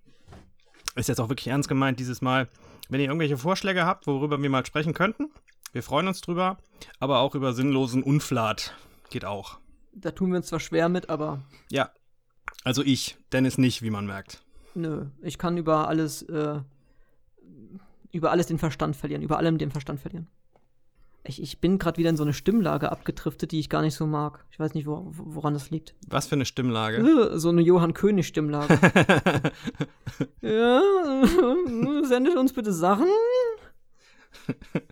Ist jetzt auch wirklich ernst gemeint dieses Mal. Wenn ihr irgendwelche Vorschläge habt, worüber wir mal sprechen könnten, wir freuen uns drüber, aber auch über sinnlosen Unflat. Geht auch. Da tun wir uns zwar schwer mit, aber. Ja. Also ich, Dennis nicht, wie man merkt. Nö, ich kann über alles, äh, über alles den Verstand verlieren, über allem den Verstand verlieren. Ich, ich bin gerade wieder in so eine Stimmlage abgetriftet, die ich gar nicht so mag. Ich weiß nicht, wo, woran das liegt. Was für eine Stimmlage? Äh, so eine Johann König-Stimmlage. ja, äh, sendet uns bitte Sachen.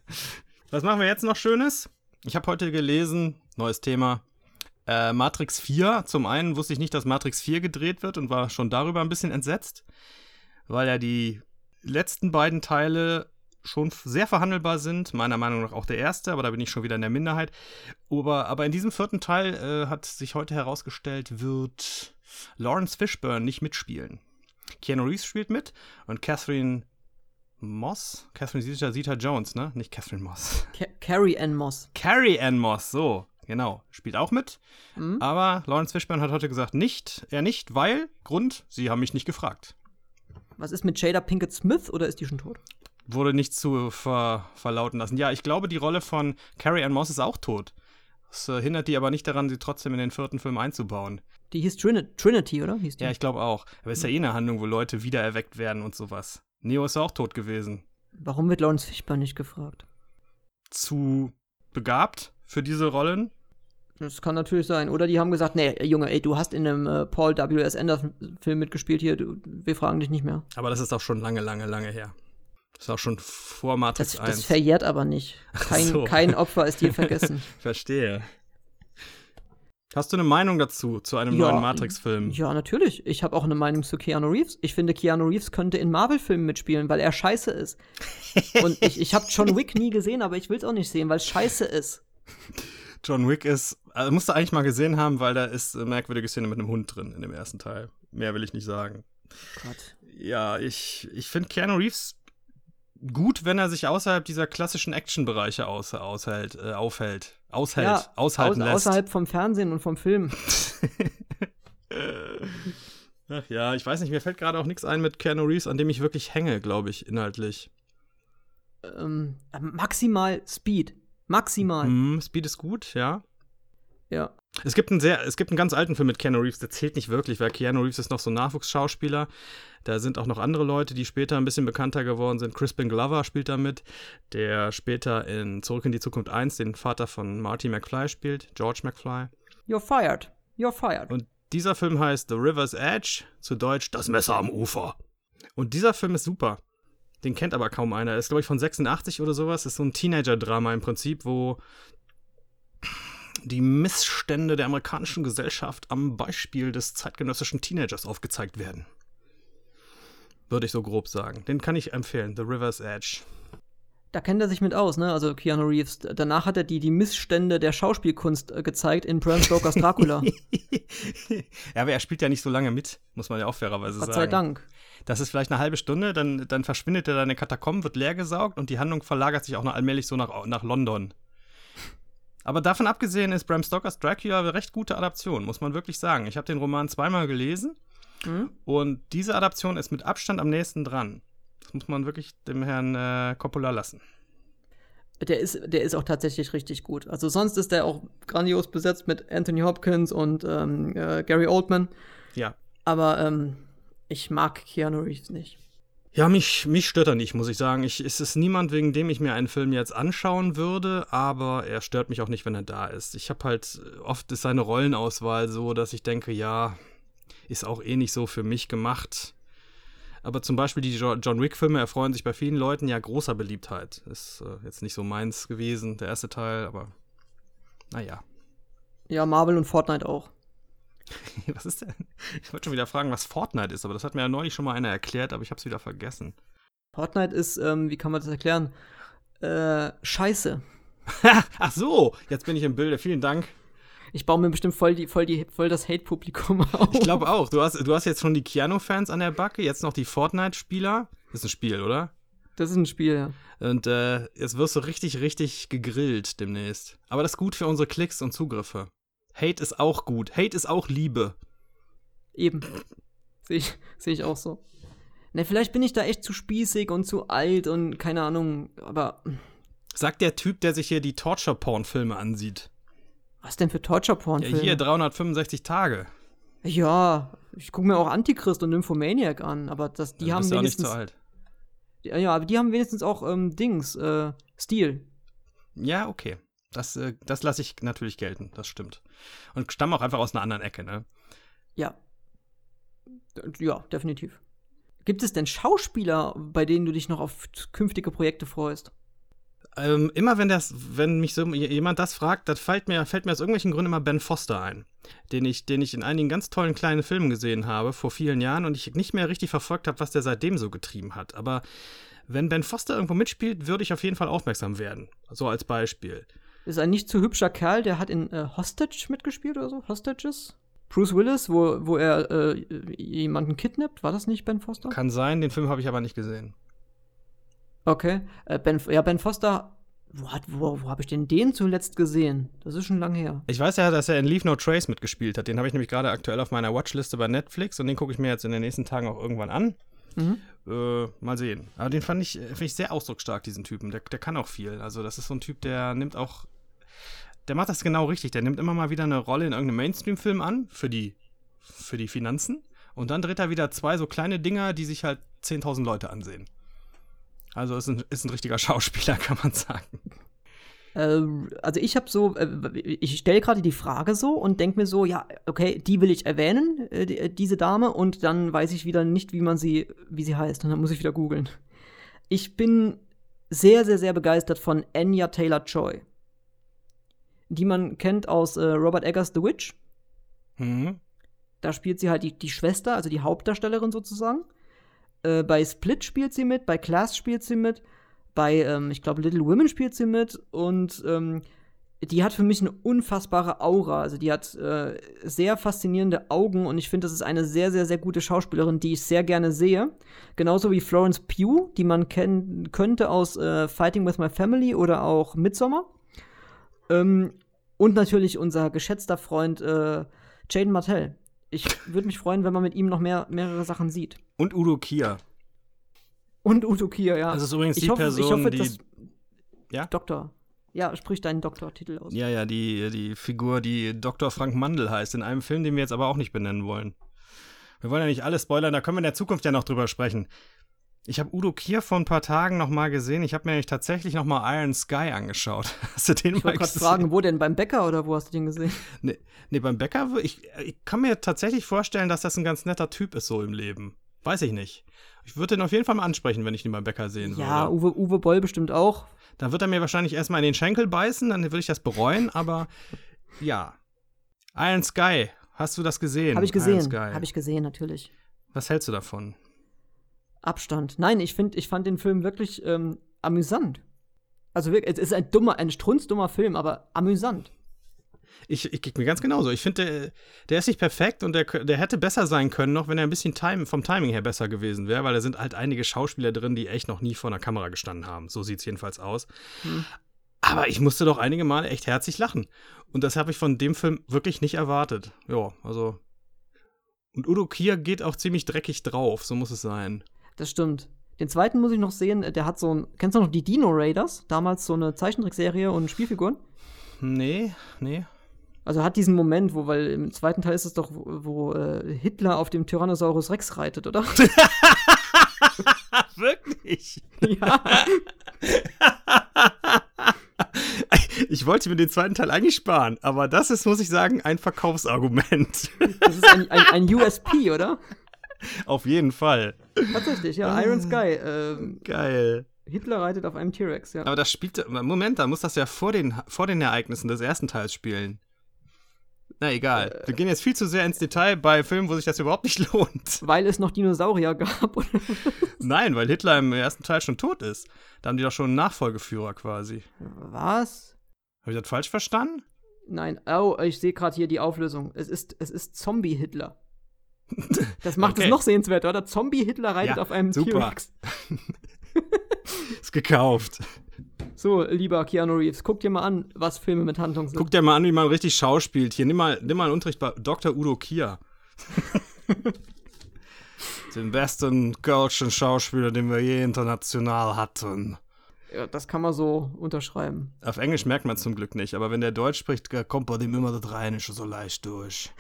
Was machen wir jetzt noch Schönes? Ich habe heute gelesen, neues Thema, äh, Matrix 4. Zum einen wusste ich nicht, dass Matrix 4 gedreht wird und war schon darüber ein bisschen entsetzt, weil ja die letzten beiden Teile schon sehr verhandelbar sind. Meiner Meinung nach auch der erste, aber da bin ich schon wieder in der Minderheit. Aber, aber in diesem vierten Teil äh, hat sich heute herausgestellt, wird Lawrence Fishburne nicht mitspielen. Keanu Reeves spielt mit und Catherine Moss? Catherine Zeta, Zeta Jones, ne? Nicht Catherine Moss. Ca Carrie Ann Moss. Carrie Ann Moss, so, genau. Spielt auch mit. Mhm. Aber Lawrence Fishburne hat heute gesagt, nicht, er nicht, weil, Grund, sie haben mich nicht gefragt. Was ist mit Jada Pinkett Smith oder ist die schon tot? Wurde nicht zu ver verlauten lassen. Ja, ich glaube, die Rolle von Carrie Ann Moss ist auch tot. Das äh, hindert die aber nicht daran, sie trotzdem in den vierten Film einzubauen. Die hieß Trin Trinity, oder? Hieß die? Ja, ich glaube auch. Aber es ist ja eh eine Handlung, wo Leute wiedererweckt werden und sowas. Neo ist auch tot gewesen. Warum wird Lawrence Fishburne nicht gefragt? Zu begabt für diese Rollen? Das kann natürlich sein. Oder die haben gesagt, nee, Junge, ey, du hast in einem äh, Paul W.S. Anderson-Film mitgespielt hier, du, wir fragen dich nicht mehr. Aber das ist auch schon lange, lange, lange her. Das ist auch schon vor Matrix das, 1. Das verjährt aber nicht. Kein, so. kein Opfer ist je vergessen. Verstehe. Hast du eine Meinung dazu, zu einem ja, neuen Matrix-Film? Ja, natürlich. Ich habe auch eine Meinung zu Keanu Reeves. Ich finde, Keanu Reeves könnte in Marvel-Filmen mitspielen, weil er scheiße ist. Und ich, ich habe John Wick nie gesehen, aber ich will es auch nicht sehen, weil es scheiße ist. John Wick ist, also musst du eigentlich mal gesehen haben, weil da ist eine merkwürdige Szene mit einem Hund drin in dem ersten Teil. Mehr will ich nicht sagen. Gott. Ja, ich, ich finde Keanu Reeves gut, wenn er sich außerhalb dieser klassischen Action-Bereiche aus, aushält, äh, aufhält. Aushält, Ja, aushalten Au lässt. außerhalb vom Fernsehen und vom Film. Ach ja, ich weiß nicht, mir fällt gerade auch nichts ein mit Keanu Reeves, an dem ich wirklich hänge, glaube ich, inhaltlich. ähm, maximal Speed. Maximal. Hm, Speed ist gut, ja. Ja. Es gibt einen sehr, es gibt einen ganz alten Film mit Keanu Reeves, der zählt nicht wirklich, weil Keanu Reeves ist noch so ein Nachwuchsschauspieler. Da sind auch noch andere Leute, die später ein bisschen bekannter geworden sind. Crispin Glover spielt da mit, der später in Zurück in die Zukunft 1 den Vater von Marty McFly spielt, George McFly. You're fired. You're fired. Und dieser Film heißt The River's Edge, zu Deutsch Das Messer am Ufer. Und dieser Film ist super. Den kennt aber kaum einer. Ist, glaube ich, von 86 oder sowas. Ist so ein Teenager-Drama im Prinzip, wo die Missstände der amerikanischen Gesellschaft am Beispiel des zeitgenössischen Teenagers aufgezeigt werden. Würde ich so grob sagen. Den kann ich empfehlen. The River's Edge. Da kennt er sich mit aus, ne? Also Keanu Reeves. Danach hat er die, die Missstände der Schauspielkunst äh, gezeigt in Bram Stokers Dracula. ja, aber er spielt ja nicht so lange mit, muss man ja auch fairerweise Gott sagen. sei Dank. Das ist vielleicht eine halbe Stunde, dann, dann verschwindet er da in den Katakomben, wird leergesaugt und die Handlung verlagert sich auch noch allmählich so nach, nach London. Aber davon abgesehen ist Bram Stokers Dracula eine recht gute Adaption, muss man wirklich sagen. Ich habe den Roman zweimal gelesen Mhm. und diese Adaption ist mit Abstand am nächsten dran. Das muss man wirklich dem Herrn äh, Coppola lassen. Der ist, der ist auch tatsächlich richtig gut. Also sonst ist der auch grandios besetzt mit Anthony Hopkins und ähm, äh, Gary Oldman. Ja. Aber ähm, ich mag Keanu Reeves nicht. Ja, mich, mich stört er nicht, muss ich sagen. Ich, es ist niemand, wegen dem ich mir einen Film jetzt anschauen würde, aber er stört mich auch nicht, wenn er da ist. Ich habe halt, oft ist seine Rollenauswahl so, dass ich denke, ja, ist auch eh nicht so für mich gemacht. Aber zum Beispiel die Jo- John Wick-Filme erfreuen sich bei vielen Leuten ja großer Beliebtheit. Ist äh, jetzt nicht so meins gewesen, der erste Teil, aber naja. Ja, Marvel und Fortnite auch. Was ist denn? Ich wollte schon wieder fragen, was Fortnite ist, aber das hat mir ja neulich schon mal einer erklärt, aber ich habe es wieder vergessen. Fortnite ist, ähm, wie kann man das erklären? Äh, scheiße. Ach so, jetzt bin ich im Bilde. Vielen Dank. Ich baue mir bestimmt voll, die, voll, die, voll das Hate-Publikum auf. Ich glaube auch. Du hast, du hast jetzt schon die Keanu-Fans an der Backe, jetzt noch die Fortnite-Spieler. Ist ein Spiel, oder? Das ist ein Spiel, ja. Und äh, jetzt wirst du richtig, richtig gegrillt demnächst. Aber das ist gut für unsere Klicks und Zugriffe. Hate ist auch gut. Hate ist auch Liebe. Eben. Sehe ich, seh ich auch so. Ne, vielleicht bin ich da echt zu spießig und zu alt und keine Ahnung, aber Sagt der Typ, der sich hier die Torture-Porn-Filme ansieht. was denn für Ja, Torture-Porn-Filme? hier 365 Tage. Ja, ich gucke mir auch Antichrist und Nymphomaniac an, aber das, die haben du auch nicht wenigstens. zu alt. Ja, ja, aber die haben wenigstens auch ähm, Dings, äh, Stil. Ja, okay. Das, äh, das lasse ich natürlich gelten. Das stimmt. Und stammen auch einfach aus einer anderen Ecke, ne? Ja. Ja, definitiv. Gibt es denn Schauspieler, bei denen du dich noch auf künftige Projekte freust? Ähm, immer wenn das, wenn mich so jemand das fragt, das fällt mir, fällt mir aus irgendwelchen Gründen immer Ben Foster ein, den ich, den ich in einigen ganz tollen kleinen Filmen gesehen habe vor vielen Jahren und ich nicht mehr richtig verfolgt habe, was der seitdem so getrieben hat. Aber wenn Ben Foster irgendwo mitspielt, würde ich auf jeden Fall aufmerksam werden. So als Beispiel. Ist ein nicht zu hübscher Kerl, der hat in äh, Hostage mitgespielt oder so? Hostages? Bruce Willis, wo, wo er äh, jemanden kidnappt, war das nicht Ben Foster? Kann sein, den Film habe ich aber nicht gesehen. Okay. Äh, ben, ja, Ben Foster, wo, hat- wo, wo habe ich denn den zuletzt gesehen? Das ist schon lange her. Ich weiß ja, dass er in Leave No Trace mitgespielt hat. Den habe ich nämlich gerade aktuell auf meiner Watchliste bei Netflix und den gucke ich mir jetzt in den nächsten Tagen auch irgendwann an. Mhm. Äh, mal sehen. Aber den fand ich, finde ich sehr ausdrucksstark, diesen Typen. Der, der kann auch viel. Also, das ist so ein Typ, der nimmt auch. Der macht das genau richtig. Der nimmt immer mal wieder eine Rolle in irgendeinem Mainstream-Film an, für die, für die Finanzen. Und dann dreht er wieder zwei so kleine Dinger, die sich halt 10.000 Leute ansehen. Also, ist ein, ist ein richtiger Schauspieler, kann man sagen. Äh, also ich habe so, äh, ich stelle gerade die Frage so und denke mir so, ja, okay, die will ich erwähnen, äh, die, diese Dame, und dann weiß ich wieder nicht, wie man sie, wie sie heißt, und dann muss ich wieder googeln. Ich bin sehr, sehr, sehr begeistert von Anya Taylor-Joy, die man kennt aus äh, Robert Eggers The Witch. Mhm. Da spielt sie halt die, die Schwester, also die Hauptdarstellerin sozusagen. Äh, bei Split spielt sie mit, bei Class spielt sie mit, bei, ähm, ich glaube, Little Women spielt sie mit und ähm, die hat für mich eine unfassbare Aura. Also die hat äh, sehr faszinierende Augen und ich finde, das ist eine sehr, sehr, sehr gute Schauspielerin, die ich sehr gerne sehe. Genauso wie Florence Pugh, die man kennen könnte aus äh, Fighting with My Family oder auch Midsommar. Ähm, und natürlich unser geschätzter Freund äh, Jaden Martell. Ich würde mich freuen, wenn man mit ihm noch mehr, mehrere Sachen sieht. Und Udo Kier. Und Udo Kier, ja. Das ist übrigens ich die hoffe, Person, ich hoffe, die. dass Ja? Doktor. Ja, sprich deinen Doktortitel aus. Ja, ja, die, die Figur, die Dr. Frank Mandel heißt, in einem Film, den wir jetzt aber auch nicht benennen wollen. Wir wollen ja nicht alles spoilern, da können wir in der Zukunft ja noch drüber sprechen. Ich habe Udo Kier vor ein paar Tagen noch mal gesehen. Ich habe mir nämlich tatsächlich noch mal Iron Sky angeschaut. Hast du den Ich mal wollte gerade gesehen? fragen, wo denn? Beim Bäcker oder wo hast du den gesehen? Nee, nee beim Bäcker, ich, ich kann mir tatsächlich vorstellen, dass das ein ganz netter Typ ist so im Leben. Weiß ich nicht. Ich würde den auf jeden Fall mal ansprechen, wenn ich ihn beim Bäcker sehen Ja, würde. Uwe, Uwe Boll bestimmt auch. Dann wird er mir wahrscheinlich erstmal in den Schenkel beißen, dann würde ich das bereuen, aber ja. Iron Sky, hast du das gesehen? Habe ich gesehen. Habe ich gesehen, natürlich. Was hältst du davon? Abstand. Nein, ich finde, ich fand den Film wirklich ähm, amüsant. Also wirklich, es ist ein dummer, ein strunzdummer Film, aber amüsant. Ich, ich mir ganz genauso. Ich finde, der, der ist nicht perfekt und der, der hätte besser sein können, noch wenn er ein bisschen time, vom Timing her besser gewesen wäre, weil da sind halt einige Schauspieler drin, die echt noch nie vor einer Kamera gestanden haben. So sieht es jedenfalls aus. Hm. Aber ich musste doch einige Male echt herzlich lachen. Und das habe ich von dem Film wirklich nicht erwartet. Ja, also. Und Udo Kier geht auch ziemlich dreckig drauf, so muss es sein. Das stimmt. Den zweiten muss ich noch sehen, der hat so ein. Kennst du noch die Dino Raiders? Damals so eine Zeichentrickserie und Spielfiguren? Nee, nee. Also hat diesen Moment, wo, weil im zweiten Teil ist es doch, wo, wo äh, Hitler auf dem Tyrannosaurus Rex reitet, oder? Wirklich? ja. Ich wollte mir den zweiten Teil eigentlich sparen, aber das ist, muss ich sagen, ein Verkaufsargument. Das ist ein, ein, ein USP, oder? Auf jeden Fall. Tatsächlich, ja. Iron Sky. Ähm, Geil. Hitler reitet auf einem T-Rex, ja. Aber das spielt. Moment, da muss das ja vor den, vor den Ereignissen des ersten Teils spielen. Na egal. Wir gehen jetzt viel zu sehr ins Detail bei Filmen, wo sich das überhaupt nicht lohnt. Weil es noch Dinosaurier gab, oder? Nein, weil Hitler im ersten Teil schon tot ist. Da haben die doch schon einen Nachfolgeführer quasi. Was? Habe ich das falsch verstanden? Nein, oh, ich sehe gerade hier die Auflösung. Es ist, es ist Zombie-Hitler. Das macht Okay. es noch sehenswert, oder? Zombie-Hitler reitet Ja, auf einem super. T-Rex. Ist gekauft. So, lieber Keanu Reeves, guck dir mal an, was Filme mit Handlung sind. Guck dir mal an, wie man richtig schauspielt. Hier, nimm mal, nimm mal einen Unterricht bei Dr. Udo Kier. Den besten kölschen Schauspieler, den wir je international hatten. Ja, das kann man so unterschreiben. Auf Englisch merkt man es zum Glück nicht, aber wenn der Deutsch spricht, kommt bei dem immer das Rheinische so leicht durch.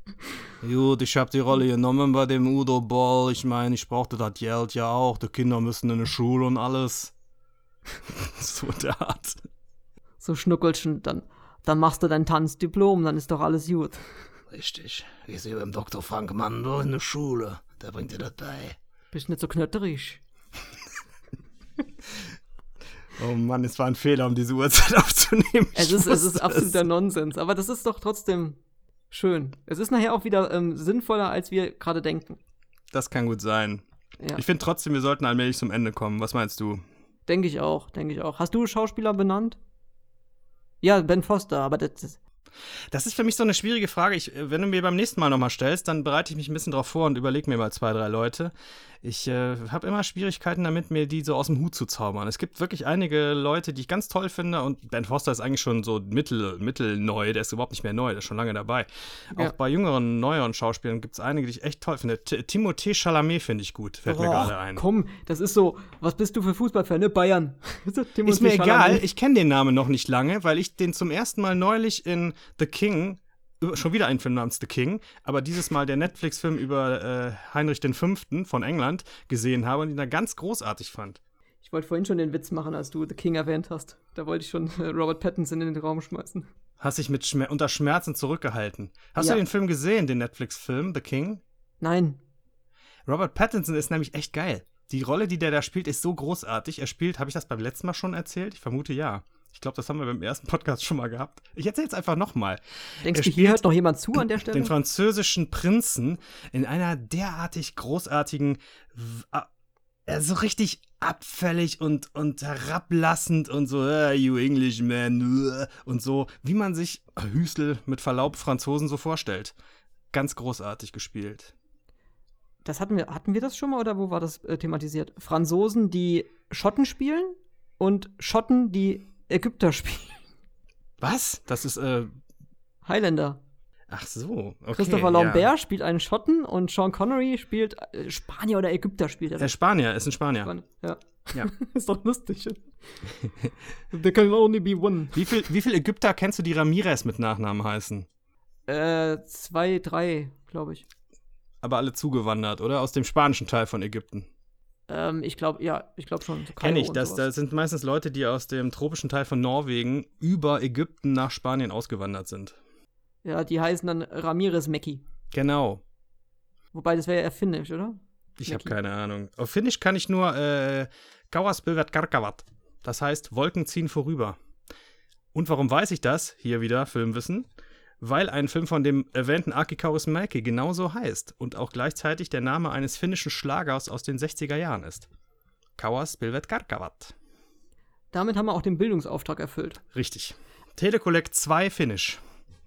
Gut, ich habe die Rolle genommen bei dem Udo Boll. Ich meine, ich brauchte das Geld ja auch. Die Kinder müssen in die Schule und alles. so in der Art. So Schnuckelchen, dann, dann machst du dein Tanzdiplom, dann ist doch alles gut. Richtig. Ich sehe beim Dr. Frank Mandel in der Schule. Der bringt dir das bei. Bist nicht so knötterisch. Oh Mann, es war ein Fehler, um diese Uhrzeit aufzunehmen. Es ist, es ist absoluter Nonsens, aber das ist doch trotzdem schön. Es ist nachher auch wieder ähm, sinnvoller, als wir gerade denken. Das kann gut sein. Ja, Ich finde trotzdem, wir sollten allmählich zum Ende kommen. Was meinst du? denke ich auch, denke ich auch. Hast du Schauspieler benannt? Ja, Ben Foster, aber das, das Das ist für mich so eine schwierige Frage. Ich, äh, wenn du mir beim nächsten Mal nochmal stellst, dann bereite ich mich ein bisschen drauf vor und überlege mir mal zwei, drei Leute. Ich äh, habe immer Schwierigkeiten damit, mir die so aus dem Hut zu zaubern. Es gibt wirklich einige Leute, die ich ganz toll finde und Ben Foster ist eigentlich schon so mittel, mittelneu, der ist überhaupt nicht mehr neu, der ist schon lange dabei. Ja. Auch bei jüngeren, neueren Schauspielern gibt es einige, die ich echt toll finde. T Timothée Chalamet finde ich gut, fällt mir Oh, gerade ein. Komm, das ist so, was bist du für Fußballfan, ne? Bayern. Ist mir egal, Chalamet. ich kenne den Namen noch nicht lange, weil ich den zum ersten Mal neulich in The King, schon wieder einen Film namens The King, aber dieses Mal der Netflix-Film über äh, Heinrich V. von England gesehen habe und ihn da ganz großartig fand. Ich wollte vorhin schon den Witz machen, als du The King erwähnt hast. Da wollte ich schon äh, Robert Pattinson in den Raum schmeißen. Hast dich mit Schmer unter Schmerzen zurückgehalten. Hast Ja. du den Film gesehen, den Netflix-Film The King? Nein. Robert Pattinson ist nämlich echt geil. Die Rolle, die der da spielt, ist so großartig. Er spielt, habe ich das beim letzten Mal schon erzählt? Ich vermute ja. Ich glaube, das haben wir beim ersten Podcast schon mal gehabt. Ich erzähle es einfach nochmal. Denkst du, hier hört noch jemand zu an der Stelle? den französischen Prinzen in einer derartig großartigen, w- a- er ist so richtig abfällig und, und herablassend und so, uh, you Englishman, uh, und so, wie man sich Hüstel mit Verlaub Franzosen so vorstellt. Ganz großartig gespielt. Das hatten wir, hatten wir das schon mal oder wo war das äh, thematisiert? Franzosen, die Schotten spielen und Schotten, die Ägypter spielen. Was? Das ist, äh. Highlander. Ach so, okay. Christopher Lambert ja. spielt einen Schotten und Sean Connery spielt äh, Spanier oder Ägypter spielt er. Äh, Spanier, ist ein Spanier. Span ja. ja. ist doch lustig. There can only be one. Wie viel, wie viel Ägypter kennst du, die Ramirez mit Nachnamen heißen? Äh, zwei, drei, glaube ich. Aber alle zugewandert, oder? Aus dem spanischen Teil von Ägypten. Ähm, ich glaube, ja, ich glaube schon. So Kenne ich. Das, das sind meistens Leute, die aus dem tropischen Teil von Norwegen über Ägypten nach Spanien ausgewandert sind. Ja, die heißen dann Ramirez Mecki. Genau. Wobei, das wäre ja finnisch, oder? Ich habe keine Ahnung. Auf Finnisch kann ich nur äh, Kauaspilvat Karkavat. Das heißt, Wolken ziehen vorüber. Und warum weiß ich das? Hier wieder Filmwissen. Weil ein Film von dem erwähnten Aki Kaurismäki genauso heißt und auch gleichzeitig der Name eines finnischen Schlagers aus den 60er Jahren ist. Kauas Pilvet Karkavat. Damit haben wir auch den Bildungsauftrag erfüllt. Richtig. Telekollekt 2 Finnisch.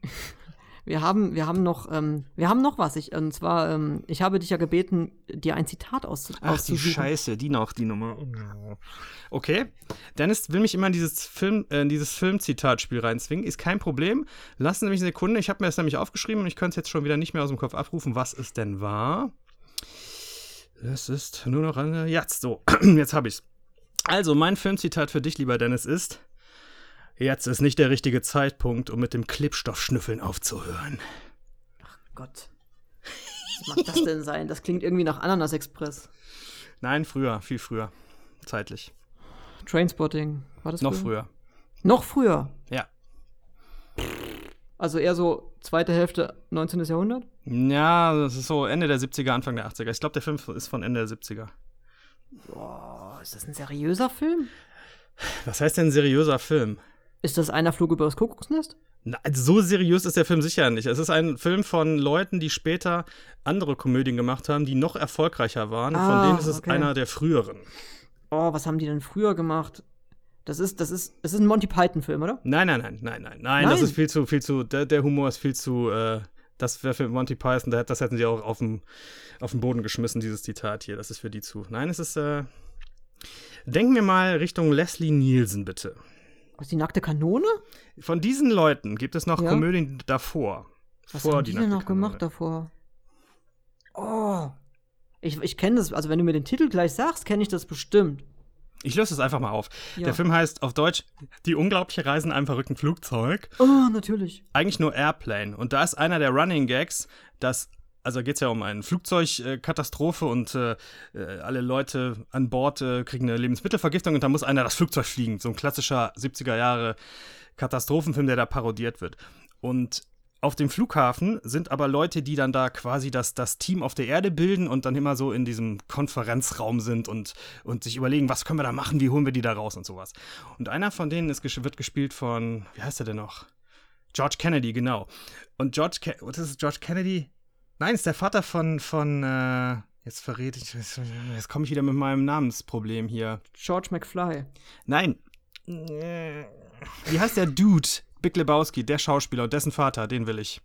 Wir haben, wir haben noch, ähm, wir haben noch was. Ich, und zwar, ähm, ich habe dich ja gebeten, dir ein Zitat auszu Ach, auszusuchen. Ach, die Scheiße, die noch, die Nummer. Okay. Dennis will mich immer in dieses Film, äh, dieses Filmzitatspiel reinzwingen. Ist kein Problem. Lassen Sie mich eine Sekunde. Ich habe mir das nämlich aufgeschrieben und ich könnte es jetzt schon wieder nicht mehr aus dem Kopf abrufen, was es denn war. Es ist nur noch eine. Jetzt so. jetzt habe ich's. Also, mein Filmzitat für dich, lieber Dennis, ist. Jetzt ist nicht der richtige Zeitpunkt, um mit dem Klebstoffschnüffeln aufzuhören. Ach Gott. Was mag das denn sein? Das klingt irgendwie nach Ananas Express. Nein, früher, viel früher. Zeitlich. Trainspotting. War das Noch früher? früher. Noch früher? Ja. Also eher so zweite Hälfte 19. Jahrhundert? Ja, das ist so Ende der 70er, Anfang der 80er. Ich glaube, der Film ist von Ende der 70er. Boah, ist das ein seriöser Film? Was heißt denn seriöser Film? Ist das einer Flug über das Kuckucksnest? Na, also so seriös ist der Film sicher nicht. Es ist ein Film von Leuten, die später andere Komödien gemacht haben, die noch erfolgreicher waren. Ah, von denen ist es okay. einer der früheren. Oh, was haben die denn früher gemacht? Das ist, das ist, das ist ein Monty Python-Film, oder? Nein, nein, nein, nein, nein, nein. Das ist viel zu, viel zu. Der, der Humor ist viel zu. Äh, das wäre für Monty Python. Das hätten sie auch auf den, auf den Boden geschmissen, dieses Zitat hier. Das ist für die zu. Nein, es ist. Äh, denken wir mal Richtung Leslie Nielsen, bitte. Was, die nackte Kanone? Von diesen Leuten gibt es noch ja. Komödien davor. Was vor haben die, die denn noch Kanone. gemacht davor? Oh. Ich, ich kenne das, also wenn du mir den Titel gleich sagst, kenne ich das bestimmt. Ich löse es einfach mal auf. Ja. Der Film heißt auf Deutsch Die unglaubliche Reise in einem verrückten Flugzeug. Oh, natürlich. Eigentlich nur Airplane. Und da ist einer der Running Gags, dass also geht es ja um eine Flugzeugkatastrophe und äh, äh, alle Leute an Bord äh, kriegen eine Lebensmittelvergiftung und da muss einer das Flugzeug fliegen. So ein klassischer 70er Jahre Katastrophenfilm, der da parodiert wird. Und auf dem Flughafen sind aber Leute, die dann da quasi das, das Team auf der Erde bilden und dann immer so in diesem Konferenzraum sind und, und sich überlegen, was können wir da machen, wie holen wir die da raus und sowas. Und einer von denen ist, wird gespielt von, wie heißt er denn noch? George Kennedy, genau. Und George, Ke was ist George Kennedy? Nein, ist der Vater von, von, äh, jetzt verrät ich, jetzt komme ich wieder mit meinem Namensproblem hier. George McFly. Nein. Wie heißt der Dude? Big Lebowski, der Schauspieler und dessen Vater, den will ich.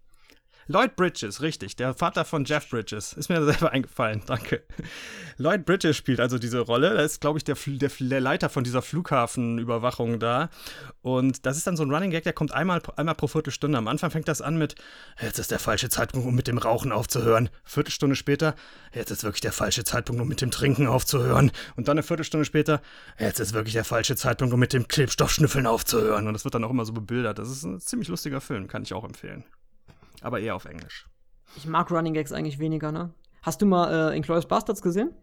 Lloyd Bridges, richtig, der Vater von Jeff Bridges. Ist mir selber eingefallen, danke. Lloyd Bridges spielt also diese Rolle. Er ist, glaube ich, der, der, der, Leiter von dieser Flughafenüberwachung da. Und das ist dann so ein Running Gag, der kommt einmal, einmal pro Viertelstunde. Am Anfang fängt das an mit, jetzt ist der falsche Zeitpunkt, um mit dem Rauchen aufzuhören. Viertelstunde später, jetzt ist wirklich der falsche Zeitpunkt, um mit dem Trinken aufzuhören. Und dann eine Viertelstunde später, jetzt ist wirklich der falsche Zeitpunkt, um mit dem Klebstoffschnüffeln aufzuhören. Und das wird dann auch immer so bebildert. Das ist ein ziemlich lustiger Film, kann ich auch empfehlen aber eher auf Englisch. Ich mag Running Gags eigentlich weniger, ne? Hast du mal äh, Inglourious Bastards gesehen?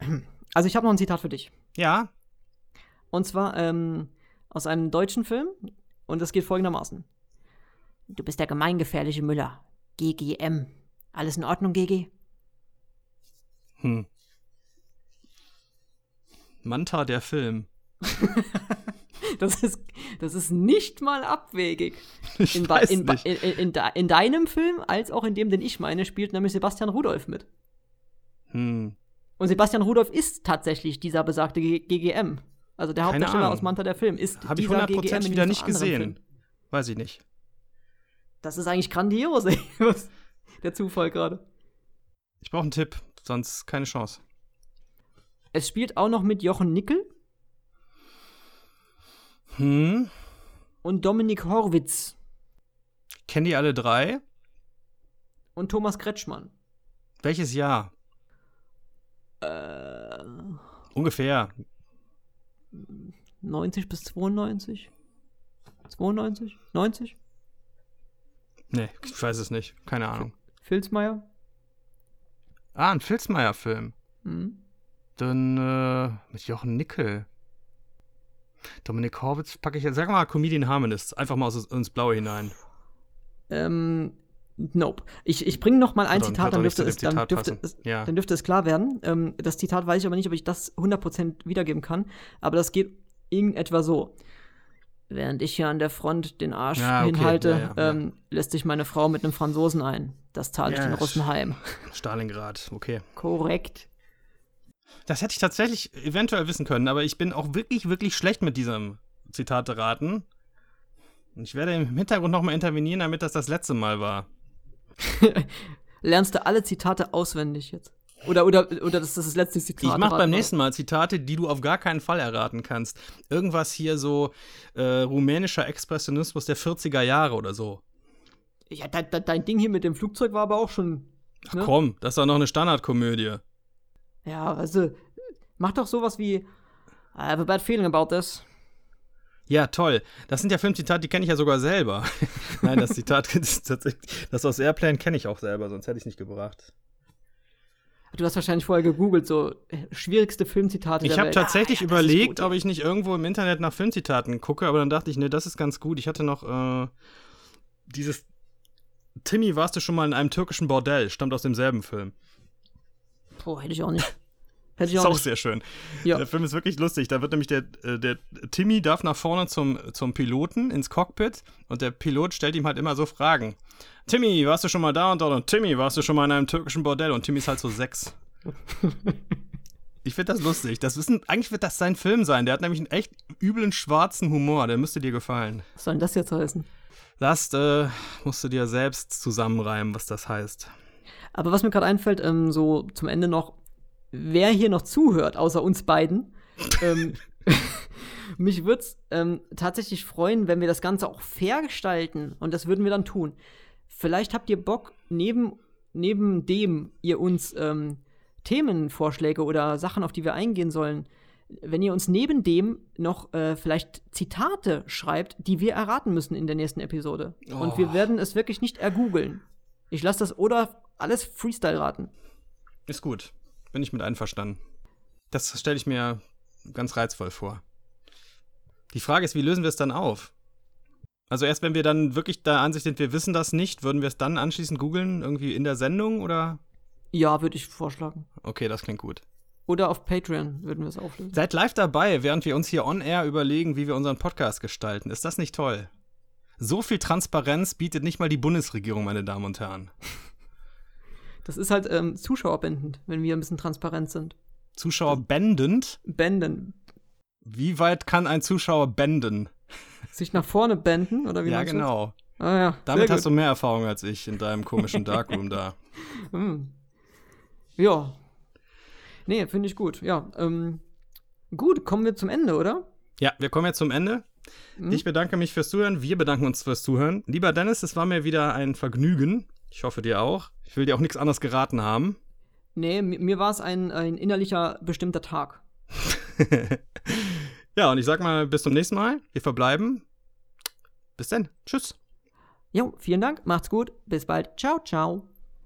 Also ich habe noch ein Zitat für dich. Ja. Und zwar ähm, aus einem deutschen Film und es geht folgendermaßen. Du bist der gemeingefährliche Müller. GGM. Alles in Ordnung, GG? Hm. Manta der Film. Das ist, das ist nicht mal abwegig. Ich in, weiß in, nicht. In, in, in, deinem Film, als auch in dem, den ich meine, spielt nämlich Sebastian Rudolph mit. Hm. Und Sebastian Rudolph ist tatsächlich dieser besagte G GGM. Also der Hauptdarsteller aus Manta der Film ist Habe ich dieser 100% GGM wieder nicht gesehen. Film. Weiß ich nicht. Das ist eigentlich grandios, ey. Was- Der Zufall gerade. Ich brauche einen Tipp, sonst keine Chance. Es spielt auch noch mit Jochen Nickel Hm, und Dominik Horwitz kennen die alle drei? und Thomas Kretschmann. Welches Jahr? Äh, Ungefähr. 90 bis 92? 92? 90? Nee, ich weiß es nicht. Keine Ahnung. Filzmeier? Ah, ein Filzmeier-Film. Mhm. Dann äh, mit Jochen Nickel. Dominik Horwitz packe ich jetzt. Sag mal Comedian Harmonist. Einfach mal aus, ins Blaue hinein. Ähm, nope. Ich, ich bringe noch mal ein Oder Zitat, dann dürfte, es, dann, dürfte es, Ja. dann dürfte es klar werden. Ähm, das Zitat weiß ich aber nicht, ob ich das 100% wiedergeben kann. Aber das geht in etwa so. Während ich hier an der Front den Arsch Ja, okay. hinhalte, Ja, ja, ähm, lässt sich meine Frau mit einem Franzosen ein. Das zahle ich den Russen heim. Stalingrad, okay. Korrekt. Das hätte ich tatsächlich eventuell wissen können, aber ich bin auch wirklich, wirklich schlecht mit diesem Zitate raten. Und ich werde im Hintergrund nochmal intervenieren, damit das das letzte Mal war. Lernst du alle Zitate auswendig jetzt? Oder, oder, oder das ist das letzte Zitat? Ich mache beim nächsten Mal Zitate, die du auf gar keinen Fall erraten kannst. Irgendwas hier so äh, rumänischer Expressionismus der 40er Jahre oder so. Ja, de, de, dein Ding hier mit dem Flugzeug war aber auch schon. Ach Ne? komm, das doch noch eine Standardkomödie. Ja, also, mach doch sowas wie. I have a bad feeling about this. Ja, toll. Das sind ja Filmzitate, die kenne ich ja sogar selber. Nein, das Zitat, das, tatsächlich- das aus Airplane kenne ich auch selber, sonst hätte ich es nicht gebracht. Du hast wahrscheinlich vorher gegoogelt, so äh, schwierigste Filmzitate. Ich habe tatsächlich Ah, ja, überlegt, gut. ob ich nicht irgendwo im Internet nach Filmzitaten gucke, aber dann dachte ich, nee, das ist ganz gut. Ich hatte noch äh, dieses Timmy, warst du schon mal in einem türkischen Bordell? Stammt aus demselben Film. Boah, hätte ich auch nicht. Hätte ich Ist auch auch nicht. sehr schön. Ja. Der Film ist wirklich lustig. Da wird nämlich der, äh, der Timmy darf nach vorne zum, zum Piloten ins Cockpit und der Pilot stellt ihm halt immer so Fragen. Timmy, warst du schon mal da und dort? Und Timmy, warst du schon mal in einem türkischen Bordell? Und Timmy ist halt so sechs. Ich finde das lustig. Das ist ein, eigentlich wird das sein Film sein. Der hat nämlich einen echt üblen schwarzen Humor. Der müsste dir gefallen. Was soll denn das jetzt heißen? Das äh, musst du dir selbst zusammenreimen, was das heißt. Aber was mir gerade einfällt, ähm, so zum Ende noch, wer hier noch zuhört, außer uns beiden, ähm, mich würde es ähm, tatsächlich freuen, wenn wir das Ganze auch fair gestalten. Und das würden wir dann tun. Vielleicht habt ihr Bock, neben, neben dem ihr uns ähm, Themenvorschläge oder Sachen, auf die wir eingehen sollen, wenn ihr uns neben dem noch äh, vielleicht Zitate schreibt, die wir erraten müssen in der nächsten Episode. Und wir Oh. werden es wirklich nicht ergoogeln. Ich lasse das oder alles Freestyle raten. Ist gut. Bin ich mit einverstanden. Das stelle ich mir ganz reizvoll vor. Die Frage ist, wie lösen wir es dann auf? Also erst wenn wir dann wirklich der Ansicht sind, wir wissen das nicht, würden wir es dann anschließend googeln, irgendwie in der Sendung oder? Ja, würde ich vorschlagen. Okay, das klingt gut. Oder auf Patreon würden wir es auflösen. Seid live dabei, während wir uns hier on air überlegen, wie wir unseren Podcast gestalten. Ist das nicht toll? So viel Transparenz bietet nicht mal die Bundesregierung, meine Damen und Herren. Das ist halt ähm, zuschauerbindend, wenn wir ein bisschen transparent sind. Zuschauer bändend? Bänden. Wie weit kann ein Zuschauer bänden? Sich nach vorne bänden, oder wie ja, genau. Ah, ja. Damit sehr hast du mehr Erfahrung als ich in deinem komischen Darkroom da. Hm. Ja. Nee, finde ich gut. Ja. Ähm, gut, kommen wir zum Ende, oder? Ja, wir kommen jetzt zum Ende. Mhm. Ich bedanke mich fürs Zuhören. Wir bedanken uns fürs Zuhören. Lieber Dennis, es war mir wieder ein Vergnügen. Ich hoffe dir auch. Ich will dir auch nichts anderes geraten haben. Nee, mi- mir war es ein, ein innerlicher bestimmter Tag. ja, und ich sag mal, bis zum nächsten Mal. Wir verbleiben. Bis dann. Tschüss. Jo, vielen Dank, macht's gut, bis bald. Ciao, ciao.